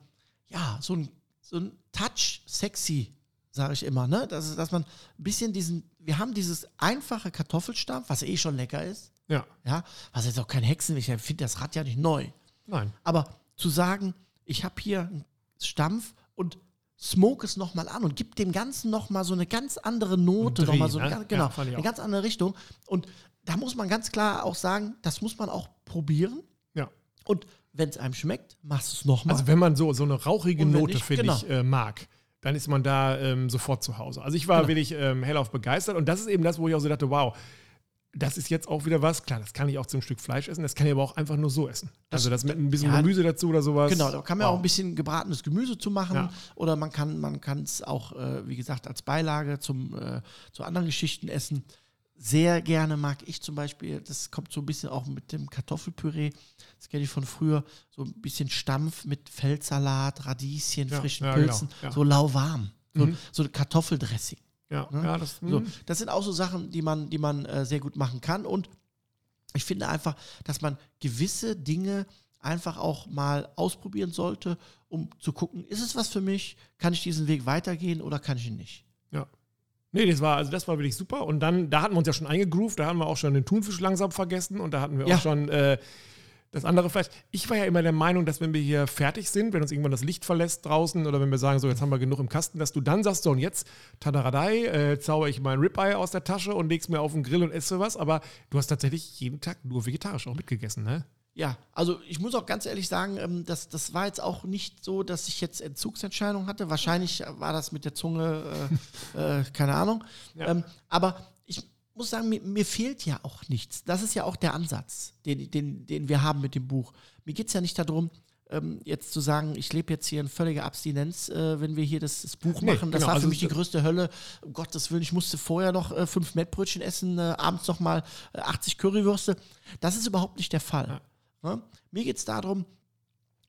ja, so ein, so ein Touch sexy, sage ich immer, ne? Dass, dass man ein bisschen diesen, wir haben dieses einfache Kartoffelstampf, was eh schon lecker ist, Ja, ja, was jetzt auch kein Hexenweg, ich finde das Rad ja nicht neu. Nein. Aber zu sagen, ich habe hier einen Stampf und smoke es nochmal an und gib dem Ganzen nochmal so eine ganz andere Note, nochmal so eine, ne? ganz- genau, Ja, eine ganz andere Richtung. Und da muss man ganz klar auch sagen, das muss man auch probieren. Ja. Und wenn es einem schmeckt, machst du es nochmal. Also wenn man so, so eine rauchige Note, finde genau. ich, äh, mag, dann ist man da ähm, sofort zu Hause. Also ich war Genau. wirklich ähm, hellauf begeistert und das ist eben das, wo ich auch so dachte, wow, das ist jetzt auch wieder was. Klar, das kann ich auch zum Stück Fleisch essen, das kann ich aber auch einfach nur so essen. also das mit ein bisschen ja, Gemüse dazu oder sowas. Genau, da kann man wow. auch ein bisschen gebratenes Gemüse zu machen. Ja. Oder man kann man es auch, äh, wie gesagt, als Beilage zum, äh, zu anderen Geschichten essen. Sehr gerne mag ich zum Beispiel, das kommt so ein bisschen auch mit dem Kartoffelpüree, das kenne ich von früher, so ein bisschen Stampf mit Feldsalat, Radieschen, Ja, frischen genau, Pilzen, ja. so lauwarm. So, Mhm. so ein Kartoffeldressing. Ja, Ne? ja das, So, mh. das sind auch so Sachen, die man, die man äh, sehr gut machen kann. Und ich finde einfach, dass man gewisse Dinge einfach auch mal ausprobieren sollte, um zu gucken, ist es was für mich? Kann ich diesen Weg weitergehen oder kann ich ihn nicht? Nee, das war, also das war wirklich super. Und dann, da hatten wir uns ja schon eingegroovt, da haben wir auch schon den Thunfisch langsam vergessen und da hatten wir Ja. auch schon äh, das andere Fleisch. Ich war ja immer der Meinung, dass wenn wir hier fertig sind, wenn uns irgendwann das Licht verlässt draußen oder wenn wir sagen, so jetzt haben wir genug im Kasten, dass du dann sagst, so und jetzt, Tadaradei, äh, zauber ich mein Ribeye aus der Tasche und leg's mir auf den Grill und esse was. Aber du hast tatsächlich jeden Tag nur vegetarisch auch mitgegessen, ne? Ja, also ich muss auch ganz ehrlich sagen, ähm, das, das war jetzt auch nicht so, dass ich jetzt Entzugsentscheidung hatte. Wahrscheinlich war das mit der Zunge, äh, äh, keine Ahnung. Ja. Ähm, aber muss sagen, mir, mir fehlt ja auch nichts. Das ist ja auch der Ansatz, den, den, den wir haben mit dem Buch. Mir geht es ja nicht darum, ähm, jetzt zu sagen, ich lebe jetzt hier in völliger Abstinenz, äh, wenn wir hier das, das Buch Nee, machen. Das genau, war für also mich die größte Hölle. Um Gottes Willen, ich musste vorher noch äh, fünf Mettbrötchen essen, äh, abends noch mal äh, 80 Currywürste. Das ist überhaupt nicht der Fall. Ja. Ne? Mir geht es darum,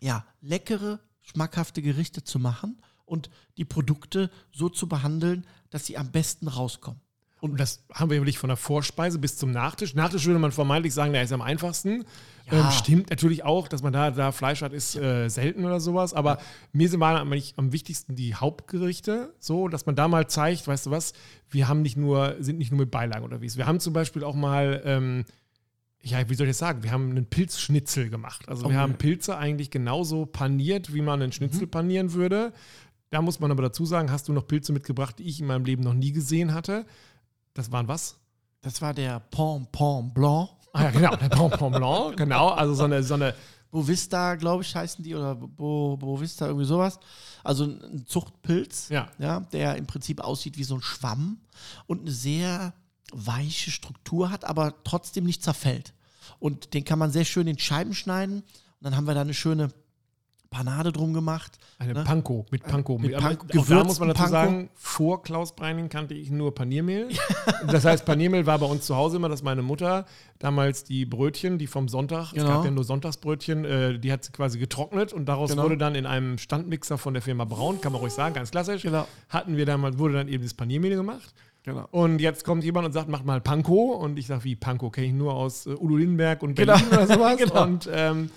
ja, leckere, schmackhafte Gerichte zu machen und die Produkte so zu behandeln, dass sie am besten rauskommen. Und das haben wir wirklich von der Vorspeise bis zum Nachtisch. Nachtisch würde man vermeintlich sagen, der ist am einfachsten. Ja. Ähm, stimmt natürlich auch, dass man da, da Fleisch hat, ist äh, selten oder sowas. Aber mir sind waren eigentlich am wichtigsten die Hauptgerichte, so, dass man da mal zeigt, weißt du was, wir haben nicht nur, sind nicht nur mit Beilagen unterwegs. Wir haben zum Beispiel auch mal, ähm, ja, wie soll ich das sagen? Wir haben einen Pilzschnitzel gemacht. Also wir Oh. haben Pilze eigentlich genauso paniert, wie man einen Schnitzel panieren würde. Da muss man aber dazu sagen, hast du noch Pilze mitgebracht, die ich in meinem Leben noch nie gesehen hatte. Das waren was? Das war der Pompon Blanc. Ah ja, genau, der Pompon Blanc, genau. Also so eine, so eine Bovista, glaube ich, heißen die, oder Bo, Bovista, irgendwie sowas. Also ein Zuchtpilz, Ja. Ja, der im Prinzip aussieht wie so ein Schwamm und eine sehr weiche Struktur hat, aber trotzdem nicht zerfällt. Und den kann man sehr schön in Scheiben schneiden. Und dann haben wir da eine schöne Panade drum gemacht. Eine Ne? Panko, mit Panko. Mit Panko, auch da muss man dazu Panko. sagen, vor Klaus Breining kannte ich nur Paniermehl. das heißt, Paniermehl war bei uns zu Hause immer, dass meine Mutter damals die Brötchen, die vom Sonntag, es Genau. gab ja nur Sonntagsbrötchen, äh, die hat sie quasi getrocknet und daraus Genau. wurde dann in einem Standmixer von der Firma Braun, kann man ruhig sagen, ganz klassisch, Genau. hatten wir dann mal, wurde dann eben das Paniermehl gemacht. Genau. Und jetzt kommt jemand und sagt, mach mal Panko. Und ich sage, wie Panko? Kenne ich nur aus äh, Udo Lindenberg und Genau. Berlin oder sowas. Genau. Und ähm,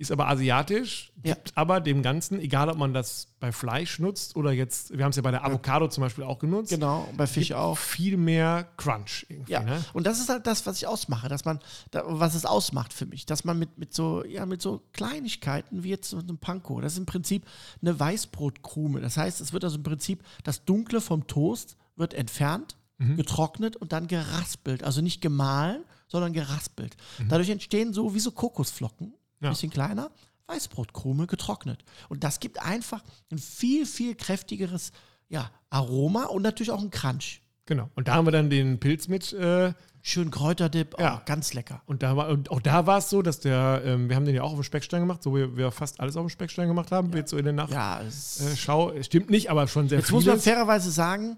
ist aber asiatisch, Ja. gibt aber dem Ganzen, egal ob man das bei Fleisch nutzt oder jetzt, wir haben es ja bei der Avocado zum Beispiel auch genutzt, Genau, bei Fisch auch. viel mehr Crunch irgendwie. Ja, Ne? und das ist halt das, was ich ausmache, dass man, was es ausmacht für mich, dass man mit, mit so, ja, mit so Kleinigkeiten wie jetzt so einem Panko, das ist im Prinzip eine Weißbrotkrume. Das heißt, es wird also im Prinzip das Dunkle vom Toast wird entfernt, getrocknet und dann geraspelt. Also nicht gemahlen, sondern geraspelt. Dadurch entstehen so wie so Kokosflocken, Ja. bisschen kleiner, Weißbrotkrume getrocknet. Und das gibt einfach ein viel, viel kräftigeres ja, Aroma und natürlich auch einen Crunch. Genau. Und da haben wir dann den Pilz mit. Äh, Schön Kräuterdip, Ja. oh, ganz lecker. und, da war, und auch da war es so, dass der, ähm, wir haben den ja auch auf dem Speckstein gemacht, so wie wir fast alles auf dem Speckstein gemacht haben, jetzt so in der Nacht. Ja, es Äh, Schau, stimmt nicht, aber schon sehr Jetzt muss man vieles. fairerweise sagen,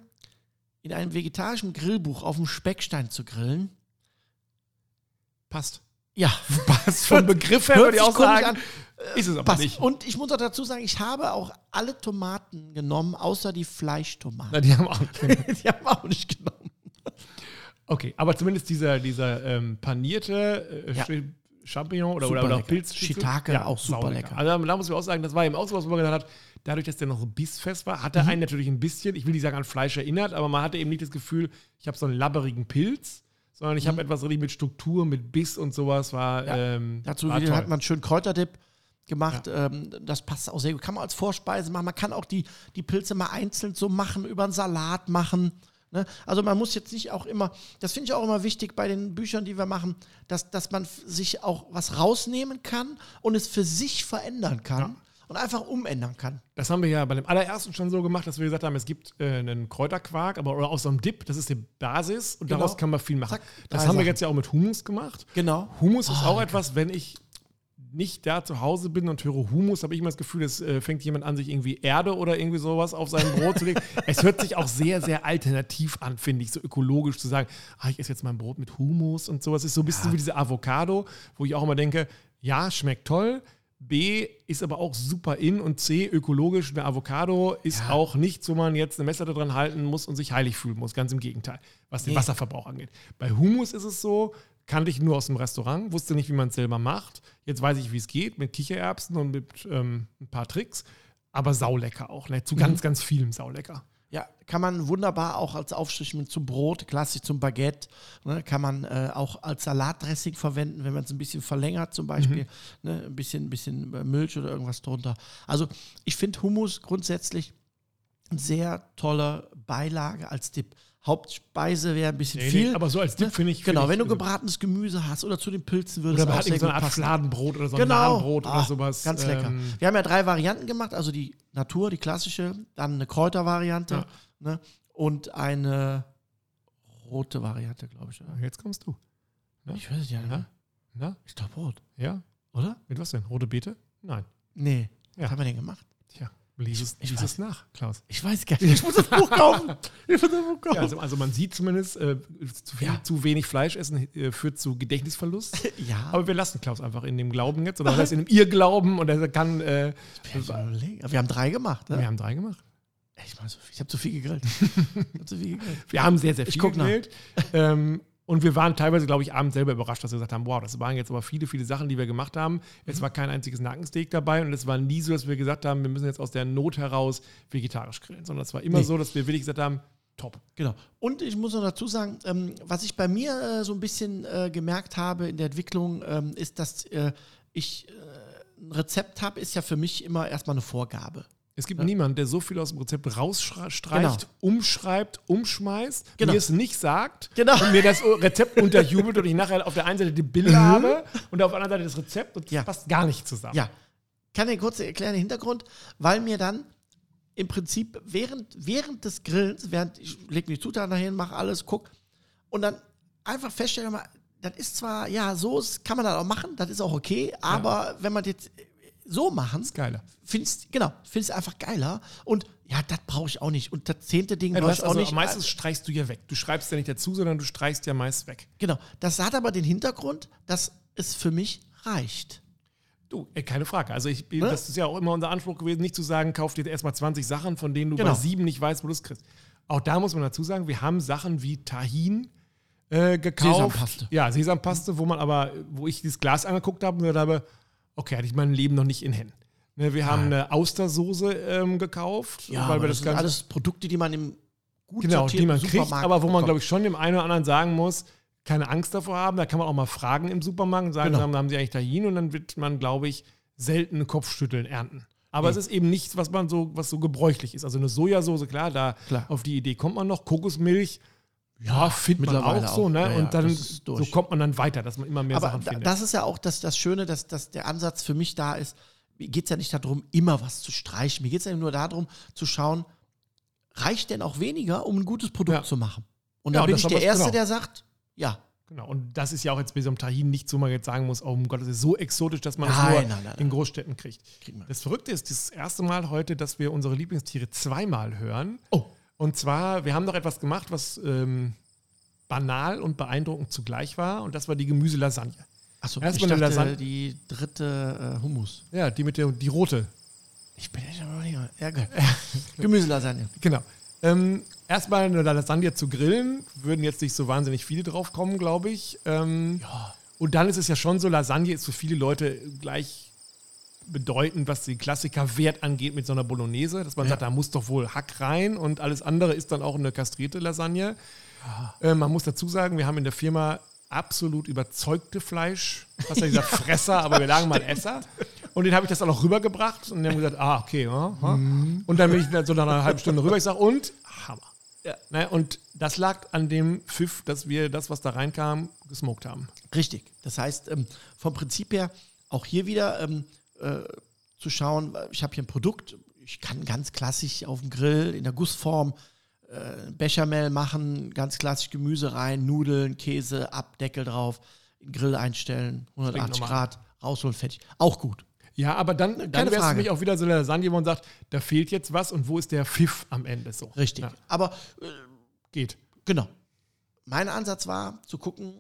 in einem vegetarischen Grillbuch auf dem Speckstein zu grillen, Passt. Ja, Passt vom Begriff her, würde ich auch sagen. an. Ist es aber Passt. nicht. Und ich muss auch dazu sagen, ich habe auch alle Tomaten genommen, außer die Fleischtomaten. Na, die haben auch nicht. die haben auch nicht genommen. Okay, aber zumindest dieser, dieser ähm, panierte äh, Ja. Champignon oder, Super oder, oder lecker. Pilz. Shiitake auch super saulecker. lecker. Also da muss ich auch sagen, das war eben auch so, was man gesagt hat, dadurch, dass der noch so bissfest war, Mhm. hat er einen natürlich ein bisschen, ich will nicht sagen an Fleisch erinnert, aber man hatte eben nicht das Gefühl, ich habe so einen labberigen Pilz, sondern ich habe etwas richtig mit Struktur, mit Biss und sowas war. Mhm. Ja. Ähm, Dazu war hat man schön Kräuterdip gemacht. Ähm, das passt auch sehr gut. Kann man als Vorspeise machen. Man kann auch die, die Pilze mal einzeln so machen, über einen Salat machen. Ne? Also man muss jetzt nicht auch immer, das finde ich auch immer wichtig bei den Büchern, die wir machen, dass, dass man sich auch was rausnehmen kann und es für sich verändern kann Ja. Und einfach umändern kann. Das haben wir ja bei dem allerersten schon so gemacht, dass wir gesagt haben, es gibt äh, einen Kräuterquark, aber oder aus so einem Dip, das ist die Basis und Genau. daraus kann man viel machen. Zack, das haben wir Sachen. jetzt ja auch mit Hummus gemacht. Genau. Hummus ist Ah, auch etwas, wenn ich nicht da zu Hause bin und höre Hummus, habe ich immer das Gefühl, es äh, fängt jemand an, sich irgendwie Erde oder irgendwie sowas auf sein Brot zu legen. Es hört sich auch sehr, sehr alternativ an, finde ich, so ökologisch zu sagen, ah, ich esse jetzt mein Brot mit Hummus und sowas. Ist so ein bisschen wie diese Avocado, wo ich auch immer denke, ja, schmeckt toll. B ist aber auch super in und C, ökologisch. Eine Avocado ist Ja. auch nichts, wo man jetzt eine Messlatte dran halten muss und sich heilig fühlen muss. Ganz im Gegenteil, was den Nee. Wasserverbrauch angeht. Bei Hummus ist es so, kannte ich nur aus dem Restaurant, wusste nicht, wie man es selber macht. Jetzt weiß ich, wie es geht, mit Kichererbsen und mit ähm, ein paar Tricks. Aber saulecker auch, ne? zu ganz, ganz vielem saulecker. Ja, kann man wunderbar auch als Aufstrich mit zum Brot, klassisch zum Baguette, ne, kann man äh, auch als Salatdressing verwenden, wenn man es ein bisschen verlängert zum Beispiel, ne, ein bisschen, ein bisschen äh, Milch oder irgendwas drunter. Also ich finde Hummus grundsätzlich eine sehr tolle Beilage als Dip. Hauptspeise wäre ein bisschen Nee, nee, viel. aber so als Dip ne? finde ich. Genau, find wenn du ich, gebratenes Gemüse hast oder zu den Pilzen würdest Oder irgendwie so eine Art passen. Fladenbrot oder so ein Genau. Nahenbrot oder Ah, sowas. Ganz lecker. ähm, Wir haben ja drei Varianten gemacht, also die Natur, die klassische, dann eine Kräutervariante Ja. ne, und eine rote Variante, glaube ich. Oder? Jetzt kommst du. Ja. Ich weiß es ja nicht. Na? Ich glaube rot, Ja? oder? Mit was denn? Rote Beete? Nein. Nee. Ja. Was haben wir denn gemacht? Lies es, Ich lies weiß. es nach, Klaus. Ich weiß gar nicht. Ich muss das Buch kaufen. Ich das Buch kaufen. Ja, also, also man sieht zumindest, äh, zu, viel, Ja. zu wenig Fleisch essen äh, führt zu Gedächtnisverlust. ja, Aber wir lassen Klaus einfach in dem Glauben jetzt, oder in dem Irrglauben und er kann, äh, ich wir haben drei gemacht. Ne? wir haben drei gemacht. Ich, so ich habe zu viel gegrillt. ich habe zu viel gegrillt. Wir haben sehr, sehr Ich viel nach. gewählt. ähm, und wir waren teilweise, glaube ich, abends selber überrascht, dass wir gesagt haben, wow, das waren jetzt aber viele, viele Sachen, die wir gemacht haben. Es Mhm. war kein einziges Nackensteak dabei und es war nie so, dass wir gesagt haben, wir müssen jetzt aus der Not heraus vegetarisch grillen, sondern es war immer Nee. so, dass wir wirklich gesagt haben, top. Genau. Und ich muss noch dazu sagen, ähm, was ich bei mir äh, so ein bisschen äh, gemerkt habe in der Entwicklung, ähm, ist, dass äh, ich äh, ein Rezept habe, ist ja für mich immer erstmal eine Vorgabe. Es gibt niemanden, der so viel aus dem Rezept rausstreicht, umschreibt, umschmeißt, Genau. mir es nicht sagt Genau. und mir das Rezept unterjubelt und ich nachher auf der einen Seite die Bilder habe und auf der anderen Seite das Rezept und das Mhm. Ja. passt gar nicht zusammen. Ja. Kann ich kurz erklären den Hintergrund, weil mir dann im Prinzip während, während des Grillens, während ich lege mir die Zutaten dahin, mache alles, guck und dann einfach feststelle das ist zwar, ja, so kann man das auch machen, das ist auch okay, aber wenn man das so machen, ist geiler. findest genau, findest einfach geiler und ja, das brauche ich auch nicht und das zehnte Ding Ja, du brauche ich auch also nicht. meistens streichst du ja weg. Du schreibst ja nicht dazu, sondern du streichst ja meist weg. Genau, das hat aber den Hintergrund, dass es für mich reicht. Du, ey, keine Frage. Also ich, Ne? das ist ja auch immer unser Anspruch gewesen, nicht zu sagen, kauf dir erstmal 20 Sachen, von denen du Genau. bei sieben nicht weißt, wo du es kriegst. Auch da muss man dazu sagen, wir haben Sachen wie Tahin äh, gekauft. Sesampaste. Ja, Sesampaste, wo man aber, wo ich dieses Glas angeguckt habe und gesagt habe, okay, hatte ich mein Leben noch nicht in Händen. Ne, wir haben eine Austersoße ähm, gekauft, Ja, weil wir das das sind Ganze alles Produkte, die man im gut Genau, die man kriegt, Supermarkt aber wo man, glaube ich, schon dem einen oder anderen sagen muss, keine Angst davor haben. Da kann man auch mal fragen im Supermarkt und sagen, Genau. haben, haben sie eigentlich Tahin und dann wird man, glaube ich, selten Kopfschütteln ernten. Aber es ist eben nichts, was man so, was so gebräuchlich ist. Also eine Sojasauce, klar, da Klar. auf die Idee kommt man noch. Kokosmilch, ja, findet man auch so, ne? Ja, ja, und dann das so kommt man dann weiter, dass man immer mehr Aber Sachen findet. das ist ja auch das, das Schöne, dass, dass der Ansatz für mich da ist. mir geht es ja nicht darum, immer was zu streichen. Mir geht es ja nur darum, zu schauen, reicht denn auch weniger, um ein gutes Produkt Ja. zu machen? Und Ja, da und bin das ich der Erste, genau. der sagt, ja. Genau. Und das ist ja auch jetzt bei so einem Tahin nicht so, man jetzt sagen muss, oh Gott, das ist so exotisch, dass man es Nein, nur nein, nein, in nein. Großstädten kriegt. Das Verrückte ist, das erste Mal heute, dass wir unsere Lieblingstiere zweimal hören. Oh. Und zwar, wir haben noch etwas gemacht, was ähm, banal und beeindruckend zugleich war. Und das war die Gemüselasagne. Achso, ich dachte, Lasagne. die dritte äh, Hummus. Ja, die mit der, die rote. Ich bin echt aber nicht Ja, geil. Gemüselasagne. Genau. Ähm, erstmal eine Lasagne zu grillen, würden jetzt nicht so wahnsinnig viele drauf kommen, glaube ich. Ähm, Ja. Und dann ist es ja schon so, Lasagne ist für viele Leute gleich bedeutend, was den Klassiker-Wert angeht mit so einer Bolognese, dass man Ja. sagt, da muss doch wohl Hack rein und alles andere ist dann auch eine kastrierte Lasagne. Äh, man muss dazu sagen, wir haben in der Firma absolut überzeugte Fleisch, fast ja gesagt Fresser, aber wir lagen mal Esser. Und den habe ich das auch noch rübergebracht und die haben gesagt, ah, okay. Ja, ja. Und dann bin ich so nach einer halben Stunde rüber, ich sage, und Hammer. Ja. Ne, und das lag an dem Pfiff, dass wir das, was da reinkam, gesmoked haben. Richtig. Das heißt, ähm, vom Prinzip her auch hier wieder ähm, äh, zu schauen, ich habe hier ein Produkt, ich kann ganz klassisch auf dem Grill in der Gussform äh, Bechamel machen, ganz klassisch Gemüse rein, Nudeln, Käse, ab, Deckel drauf, in den Grill einstellen, 180 normal. Grad, rausholen, fertig. Auch gut. Ja, aber dann, dann wäre es für mich auch wieder so eine Lasagne, wo man sagt, da fehlt jetzt was und wo ist der Pfiff am Ende so. Richtig. Ja, Aber äh, geht. Genau. Mein Ansatz war zu gucken,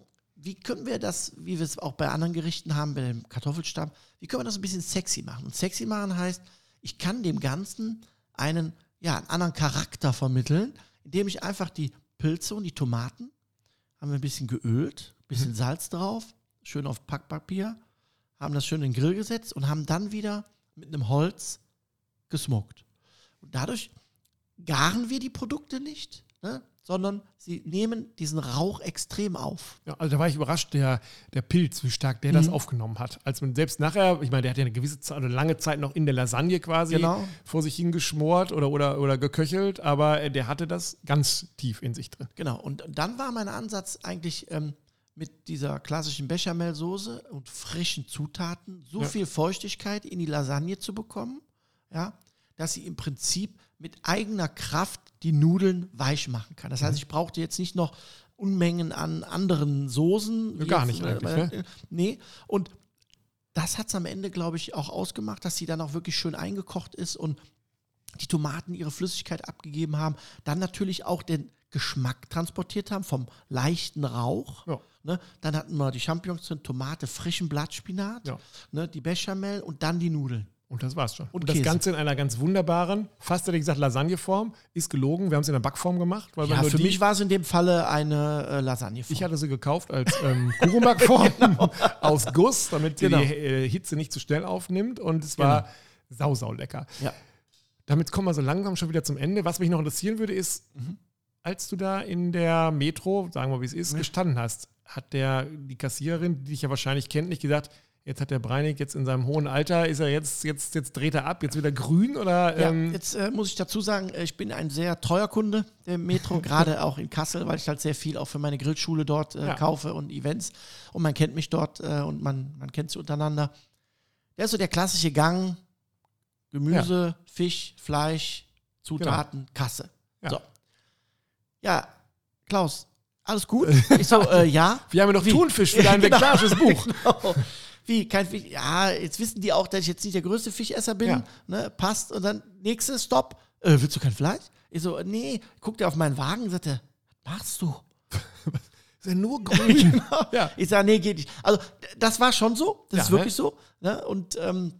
wie können wir das, wie wir es auch bei anderen Gerichten haben, bei dem Kartoffelstamm, wie können wir das ein bisschen sexy machen? Und sexy machen heißt, ich kann dem Ganzen einen, ja, einen anderen Charakter vermitteln, indem ich einfach die Pilze und die Tomaten, haben wir ein bisschen geölt, ein bisschen Salz drauf, schön auf Packpapier, haben das schön in den Grill gesetzt und haben dann wieder mit einem Holz gesmoked. Und dadurch garen wir die Produkte nicht, ne, sondern sie nehmen diesen Rauch extrem auf. Ja, also da war ich überrascht, der, der Pilz, wie stark der das Mhm. aufgenommen hat. Als man selbst nachher, ich meine, der hat ja eine gewisse Zeit, oder lange Zeit noch in der Lasagne quasi Genau. vor sich hingeschmort oder, oder, oder geköchelt, aber äh, der hatte das ganz tief in sich drin. Genau. Und dann war mein Ansatz eigentlich ähm, mit dieser klassischen Bechamelsoße und frischen Zutaten so Ja. viel Feuchtigkeit in die Lasagne zu bekommen, ja, dass sie im Prinzip mit eigener Kraft die Nudeln weich machen kann. Das Mhm. heißt, ich brauchte jetzt nicht noch Unmengen an anderen Soßen. Gar jetzt, nicht äh, eigentlich, äh, ne? Nee. Und das hat es am Ende, glaube ich, auch ausgemacht, dass sie dann auch wirklich schön eingekocht ist und die Tomaten ihre Flüssigkeit abgegeben haben, dann natürlich auch den Geschmack transportiert haben vom leichten Rauch. Ja. Ne? Dann hatten wir die Champignons drin, Tomate, frischen Blattspinat, Ja. ne? die Bechamel und dann die Nudeln. Und das war's schon. Und Und, das Käse. Ganze in einer ganz wunderbaren, fast hätte ich gesagt Lasagneform, ist gelogen. Wir haben es in der Backform gemacht. Weil Ja, nur für die, mich war es in dem Falle eine äh, Lasagne. Ich hatte sie gekauft als ähm, Kuchenbackform aus Guss, damit Genau. die äh, Hitze nicht zu schnell aufnimmt. Und es war sau, sau lecker. ja. Damit kommen wir so langsam schon wieder zum Ende. Was mich noch interessieren würde, ist, Mhm. als du da in der Metro, sagen wir wie es ist, gestanden hast, hat der, die Kassiererin, die dich ja wahrscheinlich kennt, nicht gesagt, jetzt hat der Breinig jetzt in seinem hohen Alter, ist er jetzt, jetzt, jetzt dreht er ab, jetzt wieder grün oder Ja, ähm, jetzt äh, muss ich dazu sagen, äh, ich bin ein sehr treuer Kunde der Metro, gerade auch in Kassel, weil ich halt sehr viel auch für meine Grillschule dort äh, Ja. kaufe und Events. Und man kennt mich dort äh, und man, man kennt sie untereinander. Der ist so der klassische Gang: Gemüse, Fisch, Fleisch, Zutaten, Kasse. Ja. So. Ja, Klaus, alles gut? Ich so, äh, ja. wir haben ja noch Wie? Thunfisch für dein Genau. vegetarisches Buch. Genau. Wie, kein Fisch? Ja, jetzt wissen die auch, dass ich jetzt nicht der größte Fischesser bin. Ja. Ne, passt. Und dann, nächstes Stopp. Äh, willst du kein Fleisch? Ich so, nee. Guckt er auf meinen Wagen und sagt, er, was machst du? Ist ja nur grün. Genau. Ja. Ich sage, nee, geht nicht. Also, das war schon so. Das Ja, ist ne? wirklich so. Ne? Und, ähm,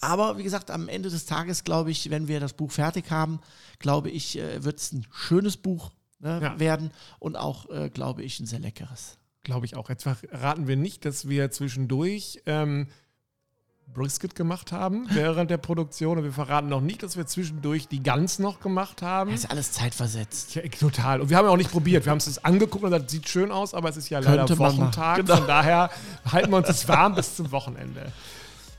aber wie gesagt, am Ende des Tages, glaube ich, wenn wir das Buch fertig haben, glaube ich, äh, wird es ein schönes Buch ne, Ja. werden und auch, äh, glaube ich, ein sehr leckeres. Glaube ich auch. Jetzt verraten wir nicht, dass wir zwischendurch ähm, Brisket gemacht haben während der Produktion. Und wir verraten noch nicht, dass wir zwischendurch die Gans noch gemacht haben. Das ist alles zeitversetzt. Ja, total. Und wir haben ja auch nicht probiert. Wir haben es uns angeguckt und das sieht schön aus, aber es ist ja leider Könnte Wochentag. Genau. Von daher halten wir uns das warm bis zum Wochenende.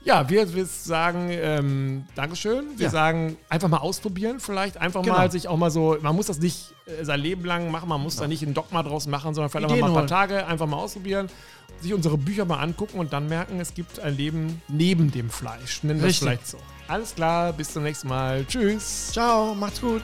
Ja, wir, wir sagen ähm, Dankeschön. Wir Ja. sagen einfach mal ausprobieren, vielleicht einfach Genau. mal sich auch mal so, man muss das nicht äh, sein Leben lang machen, man muss da nicht ein Dogma draus machen, sondern vielleicht Ideen einfach mal ein paar. Tage einfach mal ausprobieren. sich unsere Bücher mal angucken und dann merken, es gibt ein Leben neben dem Fleisch. Nennen wir es vielleicht so. Alles klar, bis zum nächsten Mal. Tschüss. Ciao, macht's gut.